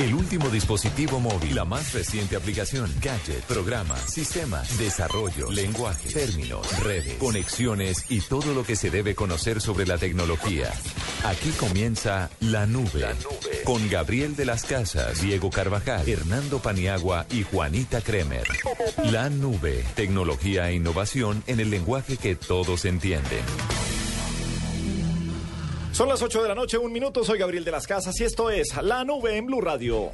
El último dispositivo móvil, la más reciente aplicación, gadget, programa, sistema, desarrollo, lenguaje, términos, redes, conexiones y todo lo que se debe conocer sobre la tecnología. Aquí comienza La Nube, la nube. con Gabriel de las Casas, Diego Carvajal, Hernando Paniagua y Juanita Kremer. La Nube, tecnología e innovación en el lenguaje que todos entienden. Son las 8 de la noche, un minuto. Soy Gabriel de las Casas y esto es La Nube en Blue Radio.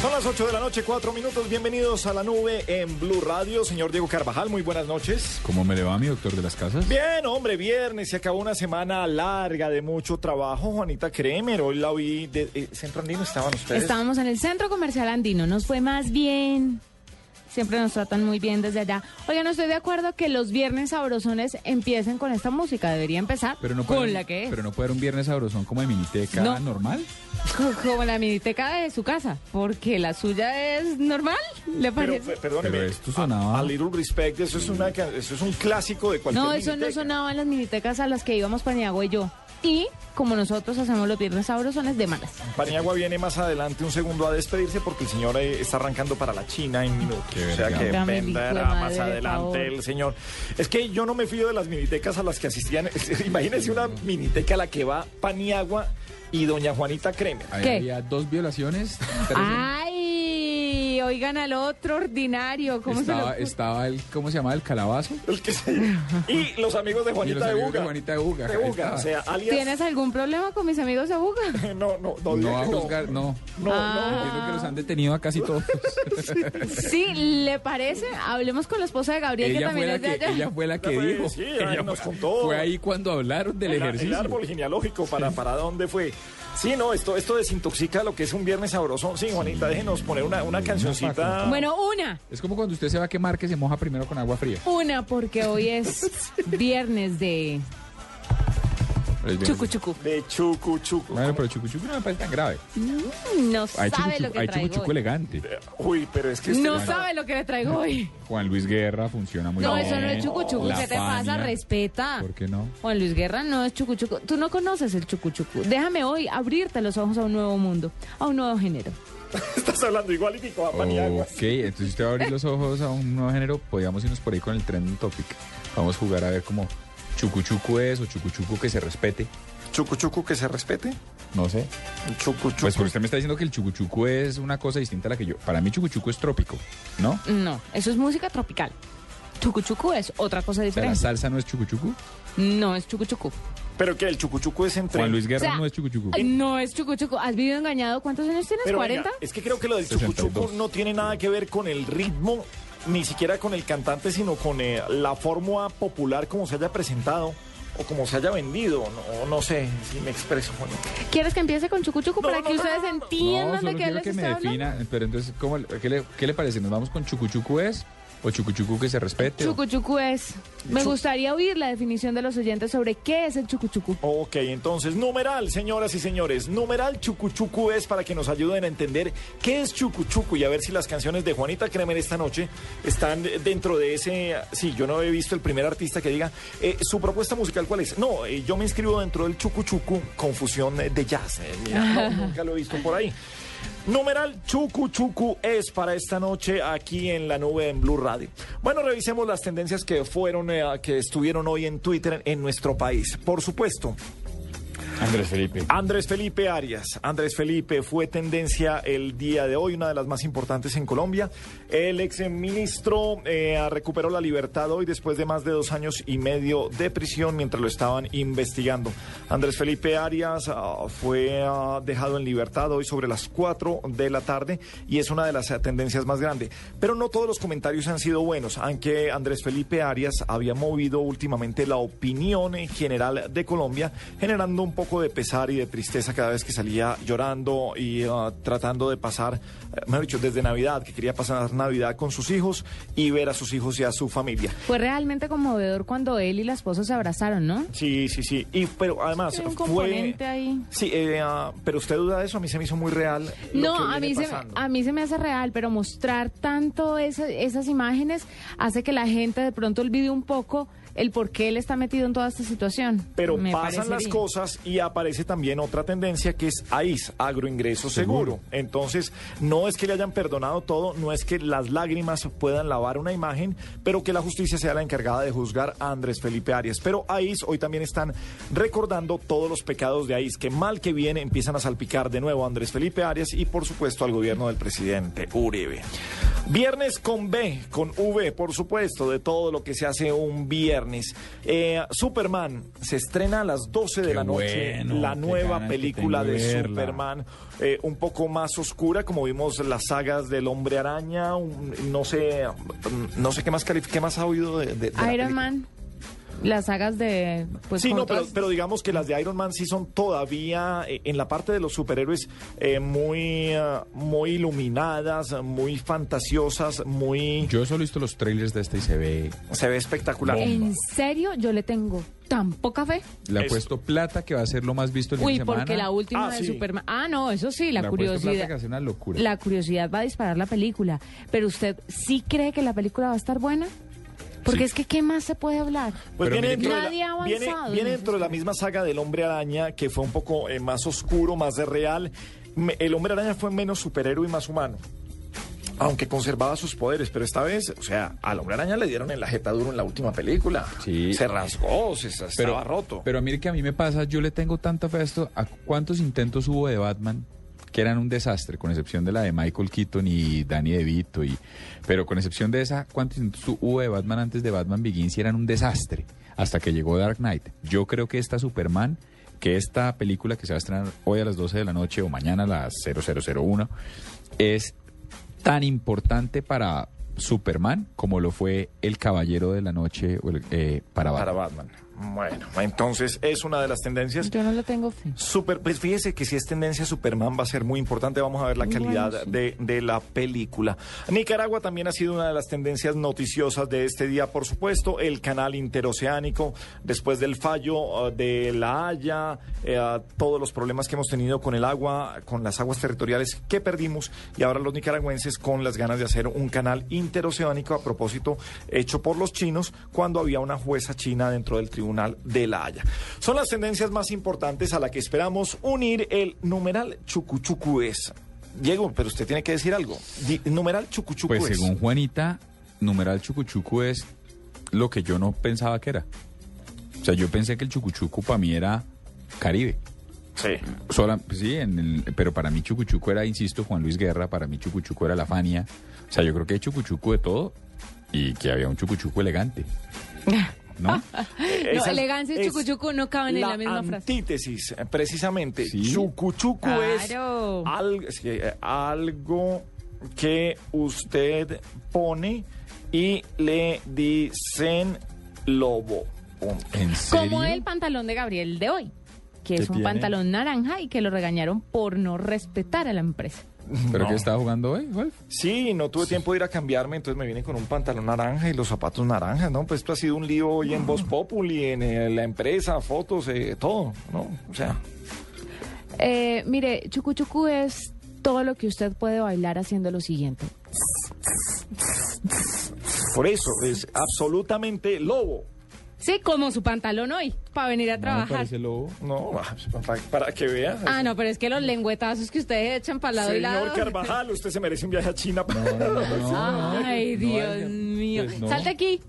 Son las 8 de la noche, 4 minutos. Bienvenidos a la nube en Blue Radio. Señor Diego Carvajal, muy buenas noches. ¿Cómo me le va mi doctor de las casas? Bien, hombre, viernes. Se acabó una semana larga de mucho trabajo. Juanita Kremer, hoy la vi de eh, Centro Andino. ¿Estaban ustedes? Estábamos en el Centro Comercial Andino. Nos fue más bien. Siempre nos tratan muy bien desde allá. Oiga, no estoy de acuerdo que los viernes sabrosones empiecen con esta música. Debería empezar Pero no con puede, la que es. Pero no puede haber un viernes sabrosón como de miniteca No. normal. Como la miniteca de su casa. Porque la suya es normal, ¿le Pero, parece? pe- perdóneme, Pero esto sonaba- A, a Little Respect, eso es, una, ca- eso es un clásico de cualquier no, eso no sonaba en las minitecas a las que íbamos Paniagua y yo. Y como nosotros hacemos los viernes sabrosones de malas. Paniagua viene más adelante un segundo a despedirse porque el señor eh, está arrancando para la China en minutos. Qué o sea verga. que Dame madre, más adelante el señor. Es que yo no me fío de las minitecas a las que asistían. Imagínense una miniteca a la que va Paniagua y doña Juanita Kremer. Ahí ¿Qué? había dos violaciones. tres- ¡Ay! Oigan al otro ordinario. ¿Cómo se lo Estaba, estaba el, ¿cómo se llama? El calabazo. El que se- Y los amigos de Y Juanita los de amigos Buga. de Juanita de Buga. De Buga, estaba. o sea, alias... ¿Tienes algún problema con mis amigos de Buga? No, no, no. No a que juzgar, no. No, Ah. Entiendo que los han detenido a casi todos. Sí, ¿le parece? Hablemos con la esposa de Gabriel, que ella, fue también la es de que, allá. ella fue la que fue, dijo. sí, Ella ahí nos fue, contó. fue ahí cuando hablaron del El- ejercicio. El árbol genealógico, para, para dónde fue. Sí, no, esto, esto desintoxica lo que es un viernes sabroso. Sí, Juanita, déjenos poner una, una cancioncita. Bueno, una. Es como cuando usted se va a quemar que se moja primero con agua fría. Una, porque hoy es viernes de chucu chucu. De chucu chucu. Bueno, pero chucu chucu no me parece tan grave. No Hay chucu sabe lo que hay chucu traigo chucu hoy. elegante. Uy, pero es que No sabe lo que le traigo hoy. Juan Luis Guerra funciona muy No, bien. eso no es chucu chucu. La ¿Qué te pasa? Respeta. ¿Por qué no? Juan Luis Guerra no es chucu chucu. Tú no conoces el chucu chucu. Déjame hoy abrirte los ojos a un nuevo mundo, a un nuevo género. Estás hablando igual y Nico Paniagua. Ok, entonces si usted va a abrir los ojos a un nuevo género, podríamos irnos por ahí con el trending topic. Vamos a jugar a ver cómo chucu chucu es o chucu chucu que se respete. Chucu chucu que se respete. No sé. Chucu chucu. Pues porque usted me está diciendo que el chucu chucu es una cosa distinta a la que yo. Para mí chucu chucu es trópico, ¿no? No, eso es música tropical. Chucu chucu es otra cosa sea, la diferente. salsa no es chucu chucu. No es chucu chucu. Pero que el chucu chucu es entre. Juan Luis Guerra O sea, no es chucu chucu. Ay, No es chucu chucu. ¿Has vivido engañado? ¿Cuántos años tienes? Pero ¿40? venga, es que creo que lo del chucu 62. chucu no tiene nada que ver con el ritmo, ni siquiera con el cantante, sino con eh, la fórmula popular como se haya presentado o como se haya vendido. No, no sé si me expreso, Juan. ¿Quieres que empiece con chucu chucu No, para no, que no, ustedes no, no, no. entiendan de qué quiero les que me hablando? defina. Pero entonces, ¿cómo, qué, le, qué le parece? ¿Nos vamos con chucu chucu es o chucu chucu que se respete? o- Chucu chucu es. Me gustaría oír la definición de los oyentes sobre qué es el chucu chucu. Ok, entonces, numeral, señoras y señores. Numeral chucu chucu es para que nos ayuden a entender qué es chucu chucu y a ver si las canciones de Juanita Kremer esta noche están dentro de ese. Sí, yo no he visto el primer artista que diga eh, su propuesta musical cuál es. No, eh, yo me inscribo dentro del chucu chucu, confusión de jazz. eh, mira, no, nunca lo he visto por ahí. Numeral Chucu Chucu es para esta noche aquí en la nube en Blue Radio. Bueno, revisemos las tendencias que fueron, eh, que estuvieron hoy en Twitter en nuestro país. Por supuesto, Andrés Felipe. Andrés Felipe Arias. Andrés Felipe fue tendencia el día de hoy, una de las más importantes en Colombia. El ex ministro eh, recuperó la libertad hoy después de más de dos años y medio de prisión mientras lo estaban investigando. Andrés Felipe Arias ah, fue ah, dejado en libertad hoy sobre las 4 de la tarde y es una de las eh, tendencias más grandes. Pero no todos los comentarios han sido buenos, aunque Andrés Felipe Arias había movido últimamente la opinión en general de Colombia, generando un poco de pesar y de tristeza cada vez que salía llorando y ah, tratando de pasar, eh, mejor dicho, desde Navidad, que quería pasar Navidad con sus hijos y ver a sus hijos y a su familia. Fue realmente conmovedor cuando él y la esposa se abrazaron, ¿no? Sí, sí, sí. Y pero además Hay un fue componente ahí. Sí, eh, ah, pero usted duda de eso, a mí se me hizo muy real. lo No, que a mí, se, a mí se me hace real, pero mostrar tanto esa- esas imágenes hace que la gente de pronto olvide un poco el por qué él está metido en toda esta situación. Pero Me pasan las cosas y aparece también otra tendencia que es AIS, agroingreso seguro. Entonces, no es que le hayan perdonado todo, no es que las lágrimas puedan lavar una imagen, pero que la justicia sea la encargada de juzgar a Andrés Felipe Arias. Pero AIS hoy también están recordando todos los pecados de AIS, que mal que bien empiezan a salpicar de nuevo a Andrés Felipe Arias y por supuesto al gobierno del presidente Uribe. Viernes con B, con V, por supuesto, de todo lo que se hace un viernes. Eh, Superman se estrena a las 12 de Qué la noche, bueno, la nueva película de verla. Superman, eh, un poco más oscura, como vimos las sagas del Hombre Araña, un- no sé, mm, no sé qué más qué más ha oído de, de- de la Iron? Man, las sagas de... Pues, sí, no, pero, pero digamos que las de Iron Man sí son todavía eh, en la parte de los superhéroes eh, muy, ah, muy iluminadas, muy fantasiosas, muy... Yo solo he visto los trailers de este y se ve. se ve espectacular. ¿En serio? Yo le tengo tan poca fe. Le ha Es- puesto plata que va a ser lo más visto el fin Uy, de semana. porque la última Ah, de sí. Superman... Ah, no, eso sí, la Le plata curiosidad... que hace una locura. La curiosidad va a disparar la película. Pero usted sí cree que la película va a estar buena? Porque Sí. es que ¿qué más se puede hablar? Pues Pero viene, mire dentro, de la, avanzado viene en dentro de la misma saga del Hombre Araña, que fue un poco eh, más oscuro, más de real. Me- el Hombre Araña fue menos superhéroe y más humano. Aunque conservaba sus poderes, pero esta vez, o sea, al Hombre Araña le dieron en la jeta duro en la última película. Sí. Se rasgó, se, se pero, estaba roto. Pero mire que a mí me pasa, yo le tengo tanta fe a esto. ¿A cuántos intentos hubo de Batman? Que eran un desastre, con excepción de la de Michael Keaton y Danny DeVito, y, pero con excepción de esa, ¿cuántos hubo de Batman antes de Batman Begins? Y eran un desastre, hasta que llegó Dark Knight. Yo creo que esta Superman, que esta película que se va a estrenar hoy a las 12 de la noche o mañana a las 0001, es tan importante para Superman como lo fue El Caballero de la Noche eh, para Batman. Para Batman. Bueno, entonces es una de las tendencias. Yo no lo tengo fe. Super, pues fíjese que si es tendencia Superman va a ser muy importante. Vamos a ver la Muy calidad bueno, sí. de, de la película. Nicaragua también ha sido una de las tendencias noticiosas de este día, por supuesto. El canal interoceánico, después del fallo uh, de La Haya, eh, todos los problemas que hemos tenido con el agua, con las aguas territoriales que perdimos, y ahora los nicaragüenses con las ganas de hacer un canal interoceánico a propósito hecho por los chinos cuando había una jueza china dentro del tribunal de La Haya. Son las tendencias más importantes a la que esperamos unir el numeral chucuchucu es. Diego, pero usted tiene que decir algo. Di- numeral chucuchucu Pues es. según Juanita, numeral chucuchucu es lo que yo no pensaba que era. O sea, yo pensé que el chucuchucu para mí era Caribe. Sí. Sola, pues sí, en el- pero para mí chucuchucu era, insisto, Juan Luis Guerra, para mí chucuchucu era la Fania. O sea, yo creo que hay chucuchucu de todo y que había un chucuchucu elegante. ¿No? No, Esa elegancia y chucuchucu no caben en la misma frase. antítesis, eh, precisamente. Sí. Chucuchucu Claro. es al- sí, eh, algo que usted pone y le dicen lobo. Punto. ¿En serio? Como el pantalón de Gabriel de hoy, que ¿Qué es un tiene? pantalón naranja y que lo regañaron por no respetar a la empresa. ¿Pero No. qué estaba jugando hoy, Wolf? Sí, no tuve tiempo de ir a cambiarme, entonces me vine con un pantalón naranja y los zapatos naranjas, ¿no? Pues esto ha sido un lío hoy en Voz Populi, en eh, la empresa, fotos, eh, todo, ¿no? O sea, Eh, mire, chucuchucu es todo lo que usted puede bailar haciendo lo siguiente. por eso es absolutamente lobo. Sí, como su pantalón hoy, para venir a No trabajar. parece lobo. No, ah, para, para que vea. Ah, no, pero es que los lengüetazos que ustedes echan para lado y lado. Señor Carvajal, usted se merece un viaje a China. Ay, No, Dios no, mío. pues no. Salte aquí.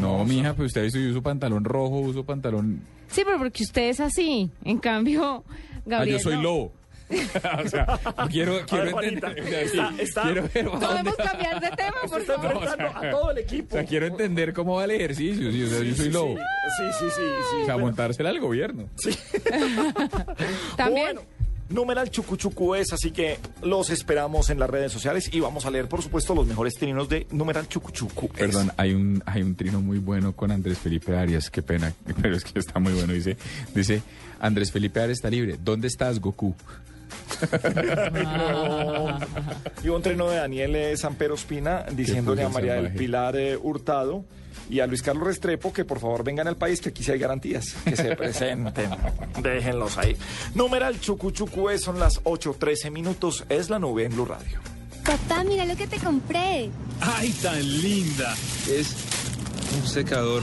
No, mija, pues usted yo uso pantalón rojo, uso pantalón... Sí, pero porque usted es así. En cambio, Gabriel. ah, yo soy no. lobo. o sea, quiero, quiero ver, Juanita, entender... está- está- quiero ver Podemos cambiar de tema, por favor. enfrentando a todo el O equipo. sea, quiero entender cómo va el ejercicio. sí, o sea, yo soy lobo. Sí, sí, sí, sí. O sea, Bueno, montársela al gobierno. También. Bueno, numeral chucuchucu es, así que los esperamos en las redes sociales y vamos a leer, por supuesto, los mejores trinos de numeral chucuchucu. Perdón, hay un, hay un trino muy bueno con Andrés Felipe Arias, qué pena, pero es que está muy bueno. Dice, dice Andrés Felipe Arias está libre. ¿Dónde estás, Goku? Y un trino de Daniel eh, Sampero Espina diciéndole a María del. Pilar eh, Hurtado y a Luis Carlos Restrepo que por favor vengan al país, que aquí sí hay garantías, que se presenten, déjenlos ahí. Numeral chucuchucu es, son las 8.13 minutos, es la nube en Blue Radio. Papá, mira lo que te compré. ¡Ay, tan linda! Es un secador.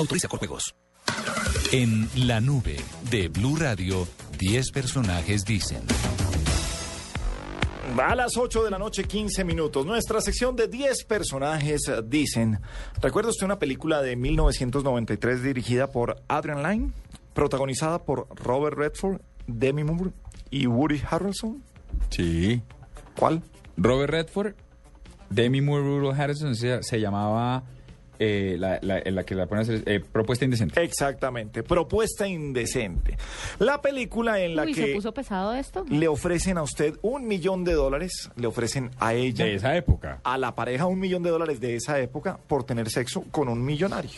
Autoriza con juegos. En la nube de Blue Radio, 10 personajes dicen. A las 8 de la noche, 15 minutos. Nuestra sección de 10 personajes dicen. ¿Recuerda usted una película de 1993 dirigida por Adrian Lyne? Protagonizada por Robert Redford, Demi Moore y Woody Harrelson. Sí. ¿Cuál? Robert Redford, Demi Moore, Harrison se, se llamaba eh, la, la- en la que la ponen a hacer eh, propuesta indecente. Exactamente, propuesta indecente. La película en la Uy, ¿se que puso pesado esto? le ofrecen a usted un millón de dólares, le ofrecen a ella, De esa época. a la pareja un millón de dólares de esa época por tener sexo con un millonario.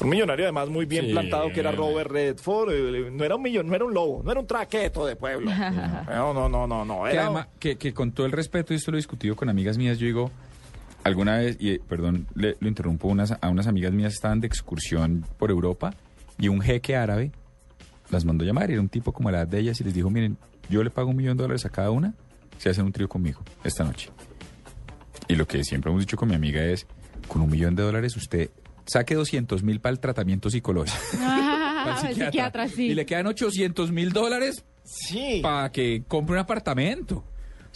Un millonario además muy bien Sí. plantado que era Robert Redford, eh, no era un millón, no era un lobo, no era un traqueto de pueblo. No, no, no, no, no. Que, Era, además- que, que con todo el respeto, y esto lo he discutido con amigas mías, yo digo, alguna vez, y eh, perdón, le- lo interrumpo, unas, a unas amigas mías estaban de excursión por Europa y un jeque árabe las mandó llamar, era un tipo como la edad de ellas y les dijo, miren, yo le pago un millón de dólares a cada una, se hacen un trío conmigo esta noche. Y lo que siempre hemos dicho con mi amiga es, con un millón de dólares usted saque 200 mil para el tratamiento psicológico. Ah, pa'l el psiquiatra, sí. Y le quedan 800 mil dólares sí. para que compre un apartamento.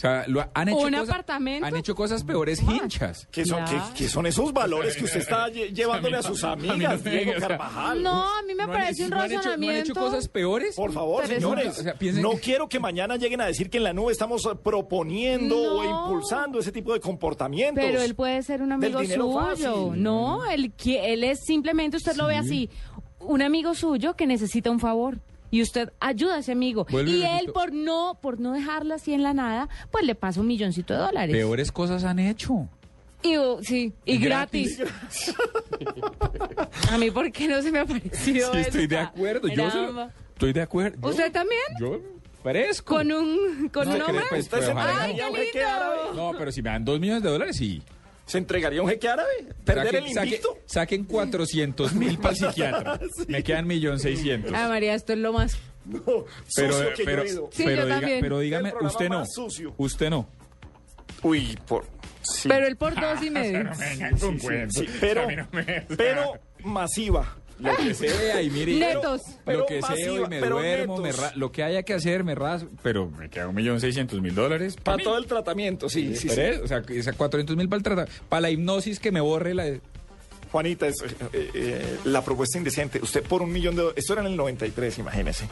O sea, lo han hecho ¿Un cosas, apartamento? Han hecho cosas peores hinchas. ¿Qué son, qué- qué son esos valores que usted está lle- llevándole a sus a mí no amigas, Diego Carvajal? No, a mí me ¿No han parece un no han hecho- ¿No han razonamiento. hecho cosas peores? Por favor, señores, O sea, piensen no que- quiero que mañana lleguen a decir que en la nube estamos eh, proponiendo o impulsando ese tipo de comportamientos. Pero él puede ser un amigo suyo. fácil. No, él, él es simplemente, usted lo ve así, un amigo suyo que necesita un favor. Y usted ayuda a ese amigo. Y y él, por no, por no dejarla así en la nada, pues le pasa un milloncito de dólares. Peores cosas han hecho. Y, uh, sí, y, Y gratis. a mí, ¿por qué no se me ha parecido Sí, estoy de acuerdo. Yo lo- estoy de acuerdo. ¿Usted también? Yo parezco. ¿Con un, con No, un hombre? después- ¿Usted se Pero ojalá entregaría no. un jeque Ay, qué árabe? lindo. No, pero si me dan dos millones de dólares, sí. ¿Se entregaría un jeque árabe? ¿Perder Saquen- el invicto? saquen 400 mil para el psiquiatra. Me quedan millón seiscientos. Ah, María, esto es lo más... No, Pero, sucio que pero, yo he ido. Sí, pero, yo diga- pero El dígame, usted no. Usted no. Uy, por... Sí. Pero él por dos y medio. Sí, pero, pero masiva. Lo que sea y mire. Netos. Pero lo que sea y me pero duermo, me ra- lo que haya que hacer, me rasgo. Pero me queda un millón seiscientos mil dólares. Para todo el tratamiento, sí, sí, sí. O sea, que- o sea, 400 mil para el tratamiento. Para la hipnosis que me borre la... Juanita, es, eh, eh, la propuesta indecente. Usted por un millón de dólares, esto era en el 93, imagínese.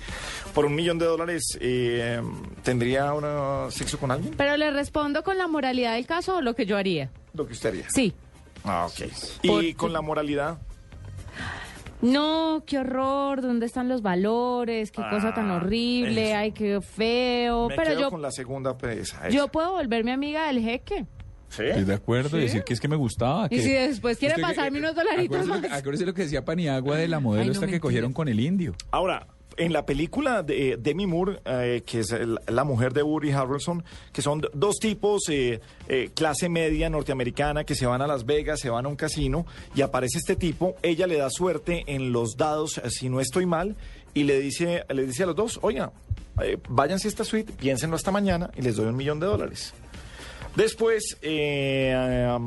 Por un millón de dólares, eh, ¿tendría una sexo con alguien? Pero le respondo con la moralidad del caso o lo que yo haría. Lo que usted haría. Sí. Ah, ok. Y Por- con la moralidad. No, qué horror, ¿dónde están los valores? Qué cosa tan Ah, horrible, eso. ay, qué feo. Me Pero quedo yo, con la segunda presa. esa. yo puedo volverme amiga del jeque. ¿Sí? Estoy de acuerdo, ¿Sí? decir que es que me gustaba. Y si después quiere que- pasarme unos dolaritos acuérdese lo que- más. Acuérdese lo que decía Paniagua de la modelo Ay, no, esta que mentira. cogieron con el indio. Ahora, en la película de eh, Demi Moore, eh, que es la mujer de Woody Harrelson, que son dos tipos, eh, eh, clase media norteamericana, que se van a Las Vegas, se van a un casino, y aparece este tipo, ella le da suerte en los dados, si no estoy mal, y le dice, le dice a los dos, oiga, váyanse a esta suite, piénsenlo hasta mañana, y les doy un millón de dólares. Después, eh,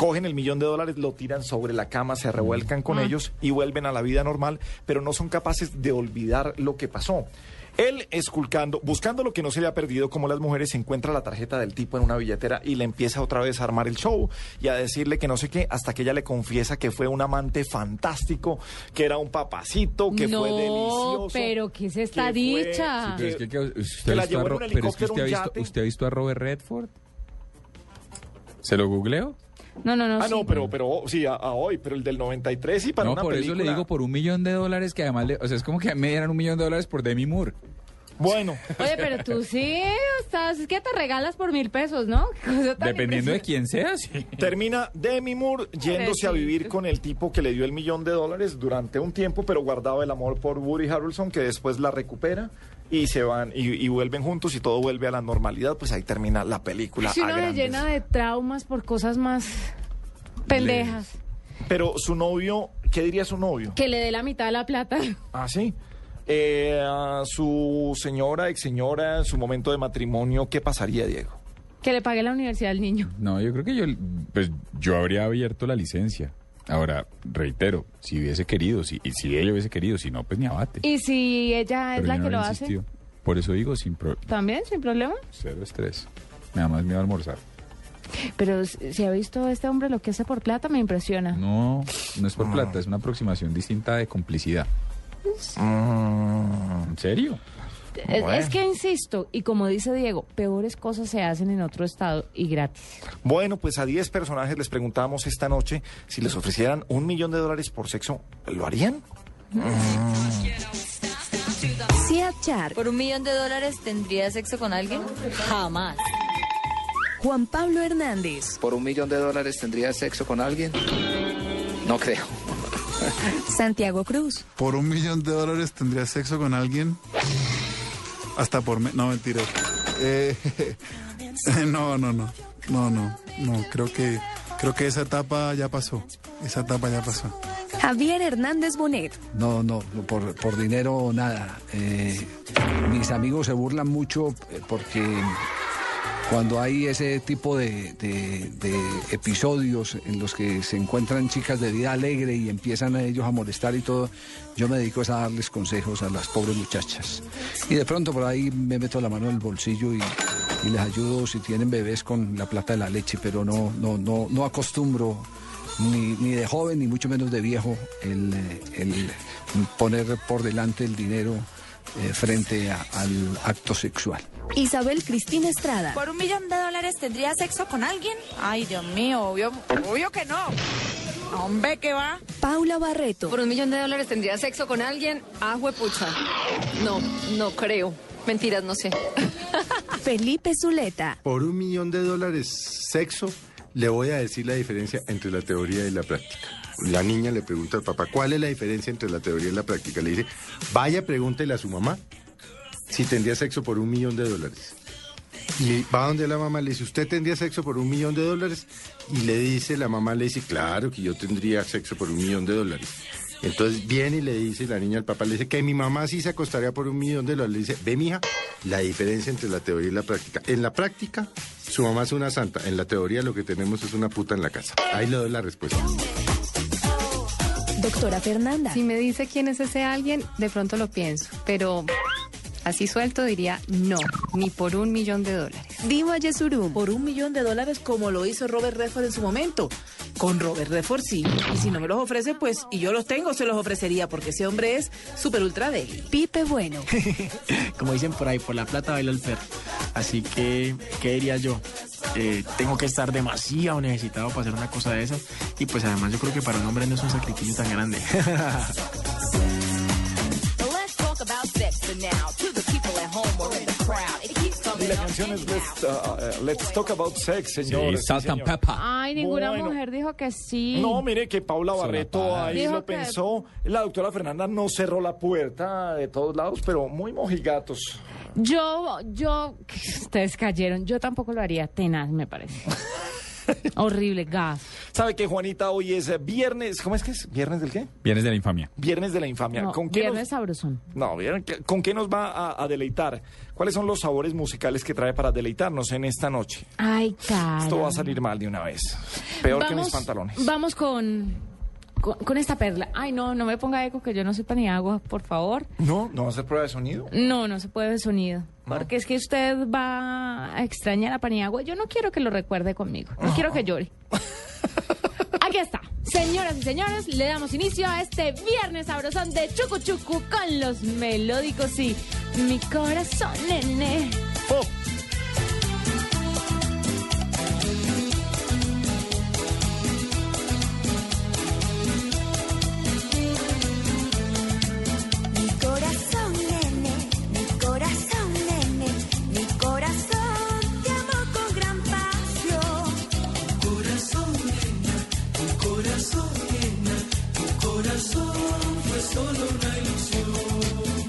cogen el millón de dólares, lo tiran sobre la cama, se revuelcan con Ah. ellos y vuelven a la vida normal, pero no son capaces de olvidar lo que pasó. Él esculcando, buscando lo que no se le ha perdido, como las mujeres, encuentra la tarjeta del tipo en una billetera y le empieza otra vez a armar el show y a decirle que no sé qué, hasta que ella le confiesa que fue un amante fantástico, que era un papacito, que no, fue delicioso. pero ¿qué es esta que fue- dicha? usted ha visto a Robert Redford. ¿Se lo googleo? No, no, no. Ah, sí. no, pero, pero sí, a, a hoy, pero el del 93 sí para no, una por eso le digo por un millón de dólares que además, le- o sea, es como que me dieran un millón de dólares por Demi Moore. Bueno, Oye, pero tú sí, estás, es que te regalas por mil pesos, ¿no? Dependiendo de quién sea, sí. Termina Demi Moore yéndose a vivir con el tipo que le dio el millón de dólares durante un tiempo, pero guardaba el amor por Woody Harrelson, que después la recupera y se van y, y vuelven juntos y todo vuelve a la normalidad. Pues ahí termina la película. Si uno le grandes. llena de traumas por cosas más pendejas. Pero su novio, ¿qué diría su novio? Que le dé la mitad de la plata. Ah, sí. Eh, a su señora, ex señora, en su momento de matrimonio, ¿qué pasaría, Diego? Que le pague la universidad al niño. No, yo creo que yo, pues, yo habría abierto la licencia. Ahora, reitero, si hubiese querido, si, y si ella hubiese querido, si no, pues ni abate. Y si ella es Pero la yo no que lo hace. Por eso digo, sin pro- también, sin problema. cero estrés. Nada más miedo a almorzar. Pero si ha visto este hombre lo que hace por plata, me impresiona. No, no es por plata, es una aproximación distinta de complicidad. Mm. ¿En serio? Es, Bueno. es que insisto, y como dice Diego, peores cosas se hacen en otro estado y gratis. Bueno, pues a 10 personajes les preguntamos esta noche si les ofrecieran un millón de dólares por sexo, ¿lo harían? Cia Char, ¿Por un millón de dólares tendría sexo con alguien? Jamás. Juan Pablo Hernández, ¿Por un millón de dólares tendría sexo con alguien? No creo. Santiago Cruz, ¿Por un millón de dólares tendría sexo con alguien? Hasta por... me- No, mentira. Eh, no, no, no. No, no. No, creo que... Creo que esa etapa ya pasó. Esa etapa ya pasó. Javier Hernández Bonet, No, no, por, por dinero nada. Eh, mis amigos se burlan mucho eh, porque cuando hay ese tipo de, episodios en los que se encuentran chicas de vida alegre y empiezan a ellos a molestar y todo, yo me dedico a darles consejos a las pobres muchachas. Y de pronto por ahí me meto la mano en el bolsillo y, les ayudo si tienen bebés con la plata de la leche, pero no, no, no, no acostumbro ni, de joven ni mucho menos de viejo el, poner por delante el dinero eh, frente al acto sexual. Isabel Cristina Estrada, ¿Por un millón de dólares tendría sexo con alguien? Ay, Dios mío, obvio, obvio que no. Hombre, ¿qué va? Paula Barreto, ¿Por un millón de dólares tendría sexo con alguien? Ah, huepucha. No, no creo. Mentiras, no sé. Felipe Zuleta, Por un millón de dólares sexo, le voy a decir la diferencia entre la teoría y la práctica. La niña le pregunta al papá, ¿cuál es la diferencia entre la teoría y la práctica? Le dice, vaya, pregúntele a su mamá si tendría sexo por un millón de dólares. Y va donde la mamá le dice, ¿usted tendría sexo por un millón de dólares? Y le dice, la mamá le dice, claro que yo tendría sexo por un millón de dólares. Entonces viene y le dice la niña al papá, le dice que mi mamá sí se acostaría por un millón de dólares. Le dice, ve mija, la diferencia entre la teoría y la práctica. En la práctica, su mamá es una santa. En la teoría lo que tenemos es una puta en la casa. Ahí le doy la respuesta. doctora Fernanda, Si me dice quién es ese alguien, de pronto lo pienso. Pero así suelto diría no, ni por un millón de dólares. Diva Yesurum, por un millón de dólares como lo hizo Robert Redford en su momento. Con Robert Redford sí. Y si no me los ofrece, pues, y yo los tengo, se los ofrecería, porque ese hombre es súper ultra débil. Pipe Bueno, Como dicen por ahí, por la plata baila el perro. Así que, ¿qué diría yo? Eh, tengo que estar demasiado necesitado para hacer una cosa de esas. Y pues además yo creo que para un hombre no es un sacrificio tan grande. Y la canción es Let's, uh, uh, Let's Talk About Sex, señores. Sí, Salt and señor. Pepper. Ay, ninguna Bueno. mujer dijo que sí. No, mire que Paula Barreto ahí Dijo lo que- pensó. La doctora Fernanda no cerró la puerta de todos lados, pero muy mojigatos. Yo, yo, ustedes cayeron. Yo tampoco lo haría. Tenaz, me parece. Horrible, gas. ¿Sabe que Juanita hoy es eh, viernes? ¿Cómo es que es? ¿Viernes del qué? Vienes de la infamia. Viernes de la infamia. No, ¿Con qué viernes nos... sabrosón. No, ¿vieron qué- ¿con qué nos va a, a deleitar? ¿Cuáles son los sabores musicales que trae para deleitarnos en esta noche? Ay, cara. Esto va a salir mal de una vez. Peor que mis pantalones. Vamos con, con, con esta perla. Ay, no, no me ponga eco que yo no soy agua, por favor. No, no va a hacer prueba de sonido. No, no se puede ver sonido. Porque es que usted va a extrañar a Paniagua. Yo no quiero que lo recuerde conmigo. No quiero que llore. Aquí está. Señoras y señores, le damos inicio a este viernes sabrosón de Chucu Chucu con los melódicos y mi corazón, nene. Mi solo una ilusión.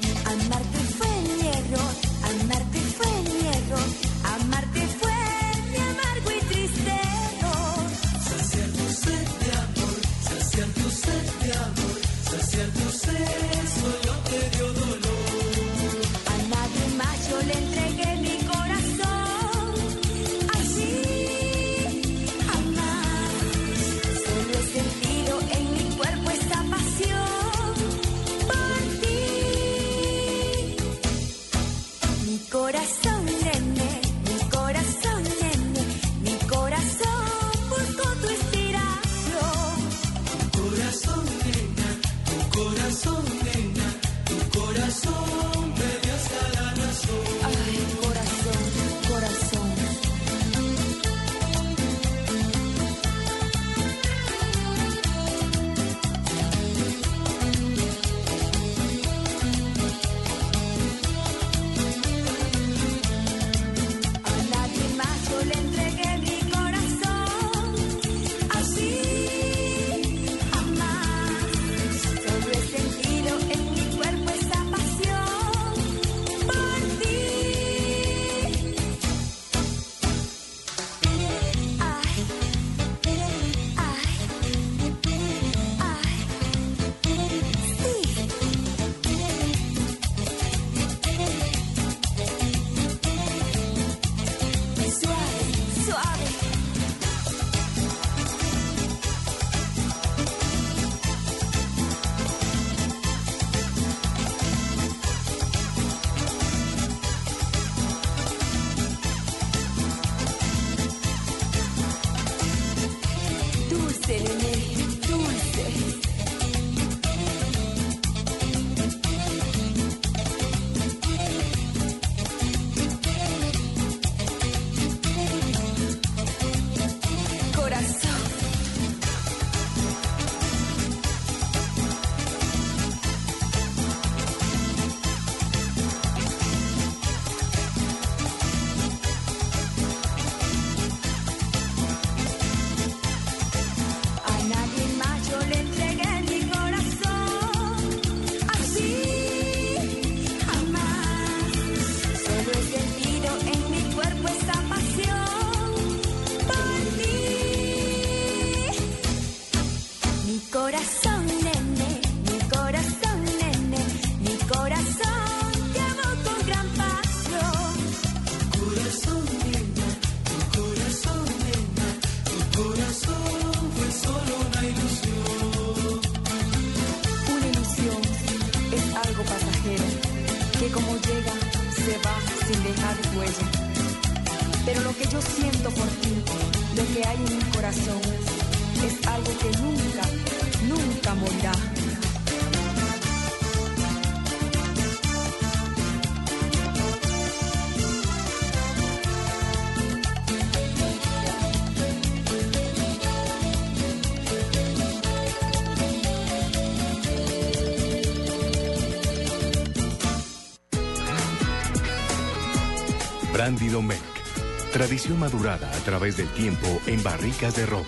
Tradición madurada a través del tiempo en barricas de roble.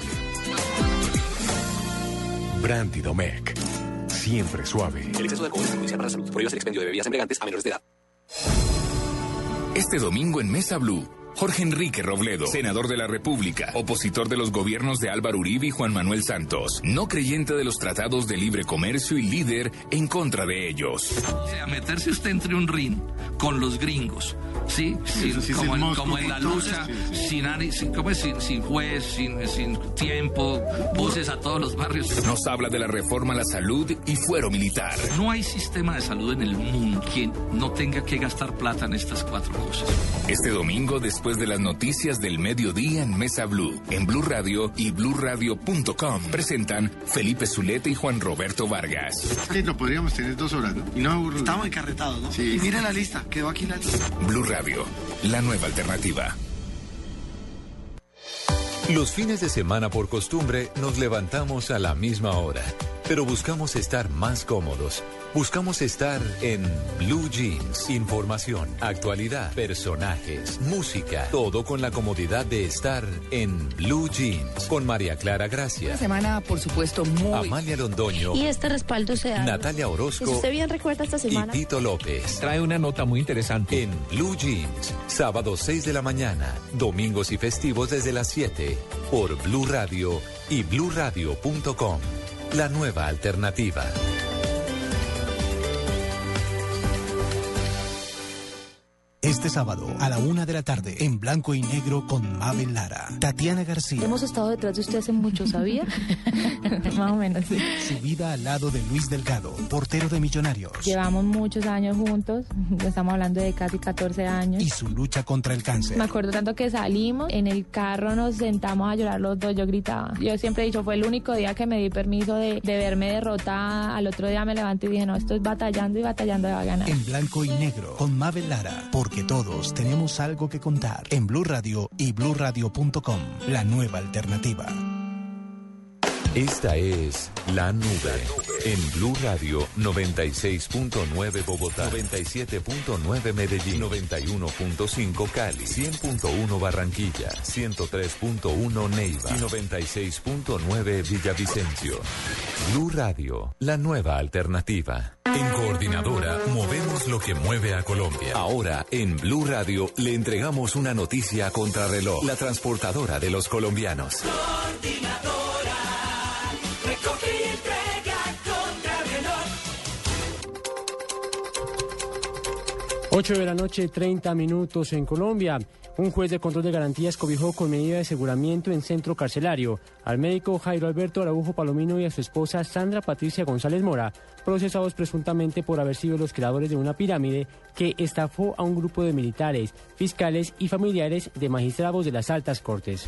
Brandy Domecq. Siempre suave. El exceso de alcohol es perjudicial para la salud. Prohíbas el expendio de bebidas embriagantes a menores de edad. Este domingo en Mesa Blue. Jorge Enrique Robledo, senador de la República, opositor de los gobiernos de Álvaro Uribe y Juan Manuel Santos, no creyente de los tratados de libre comercio y líder en contra de ellos. O sea, meterse usted entre un ring con los gringos, ¿sí? Sin- sí como, en, Moscú como en la lucha, sí, sí. Sin, ani- sin- ¿cómo es? Sin, sin juez, sin, sin tiempo, buses a todos los barrios. Nos habla de la reforma a la salud y fuero militar. No hay sistema de salud en el mundo que no tenga que gastar plata en estas cuatro cosas. Este domingo, después de las noticias del mediodía en Mesa Blue, en Blue Radio y BlueRadio.com, presentan Felipe Zuleta y Juan Roberto Vargas. No podríamos tener dos horas, ¿no? Y no aburro. Estamos encarretados, ¿no? Sí. Y mira la lista, quedó aquí la lista. Blue Radio, la nueva alternativa. Los fines de semana por costumbre nos levantamos a la misma hora, pero buscamos estar más cómodos. Buscamos estar en Blue Jeans. Información, actualidad, personajes, música, todo con la comodidad de estar en Blue Jeans. Con María Clara Gracia, Una semana, por supuesto, muy... Amalia Londoño, Y este respaldo se da. Natalia Orozco Si usted bien recuerda esta y semana... Tito López. Trae una nota muy interesante. En Blue Jeans, sábado 6 de la mañana, domingos y festivos desde las 7, por Blue Radio y bluradio.com. La nueva alternativa. Este sábado, a la una de la tarde, en blanco y negro con Mabel Lara, Tatiana García. Hemos estado detrás de usted hace mucho, ¿sabía? Más o menos, sí. Su vida al lado de Luis Delgado, portero de Millonarios. Llevamos muchos años juntos, estamos hablando de casi 14 años. Y su lucha contra el cáncer. Me acuerdo tanto que salimos, en el carro nos sentamos a llorar los dos, yo gritaba. Yo siempre he dicho, fue el único día que me di permiso de, de verme derrotada. Al otro día me levanté y dije, no, estoy batallando y batallando va a ganar. En blanco y negro con Mabel Lara, porque todos tenemos algo que contar. En Blue Radio y bluradio.com, la nueva alternativa. Esta es La Nube en Blue Radio 96.9 Bogotá, 97.9 Medellín, 91.5 Cali, 100.1 Barranquilla, 103.1 Neiva y 96.9 Villavicencio. Blue Radio, la nueva alternativa. En Coordinadora movemos lo que mueve a Colombia. Ahora en Blue Radio le entregamos una noticia a contrarreloj, la transportadora de los colombianos. Coordinadora, 8 de la noche, 30 minutos en Colombia. Un juez de control de garantías cobijó con medida de aseguramiento en centro carcelario al médico Jairo Alberto Araujo Palomino y a su esposa Sandra Patricia González Mora, procesados presuntamente por haber sido los creadores de una pirámide que estafó a un grupo de militares, fiscales y familiares de magistrados de las altas cortes.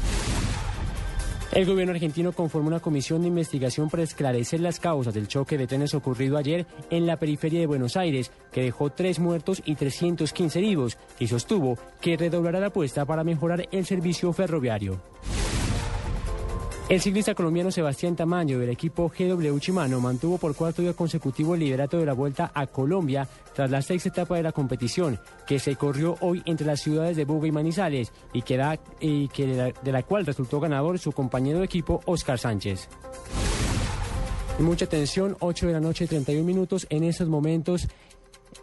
El gobierno argentino conformó una comisión de investigación para esclarecer las causas del choque de trenes ocurrido ayer en la periferia de Buenos Aires, que dejó tres muertos y 315 heridos, y sostuvo que redoblará la apuesta para mejorar el servicio ferroviario. El ciclista colombiano Sebastián Tamaño del equipo GW Chimano mantuvo por cuarto día consecutivo el liderato de la Vuelta a Colombia tras la sexta etapa de la competición, que se corrió hoy entre las ciudades de Buga y Manizales y que, da- y que de, la, cual resultó ganador su compañero de equipo Oscar Sánchez. Mucha atención, 8 de la noche, 31 minutos. En estos momentos,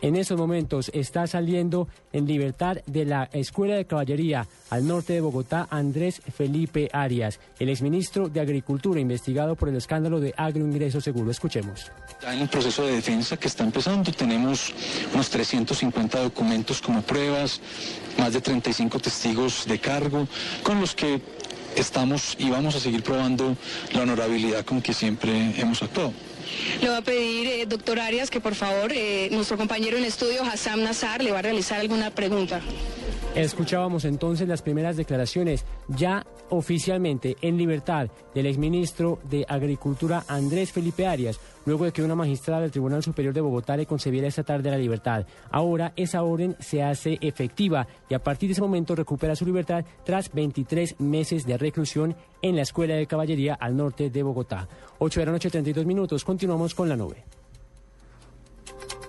en estos momentos está saliendo en libertad de la Escuela de Caballería al norte de Bogotá Andrés Felipe Arias, el exministro de Agricultura investigado por el escándalo de agroingreso seguro. Escuchemos. En el proceso de defensa que está empezando tenemos unos 350 documentos como pruebas, más de 35 testigos de cargo, con los que estamos y vamos a seguir probando la honorabilidad con que siempre hemos actuado. Le va a pedir, eh, doctor Arias, que por favor eh, nuestro compañero en estudio, Hassam Nazar, le va a realizar alguna pregunta. Escuchábamos entonces las primeras declaraciones ya oficialmente en libertad del exministro de Agricultura Andrés Felipe Arias, luego de que una magistrada del Tribunal Superior de Bogotá le concediera esta tarde la libertad. Ahora esa orden se hace efectiva y a partir de ese momento recupera su libertad tras 23 meses de reclusión en la Escuela de Caballería al norte de Bogotá. 8 de la noche, 32 minutos. Continuamos con la nube.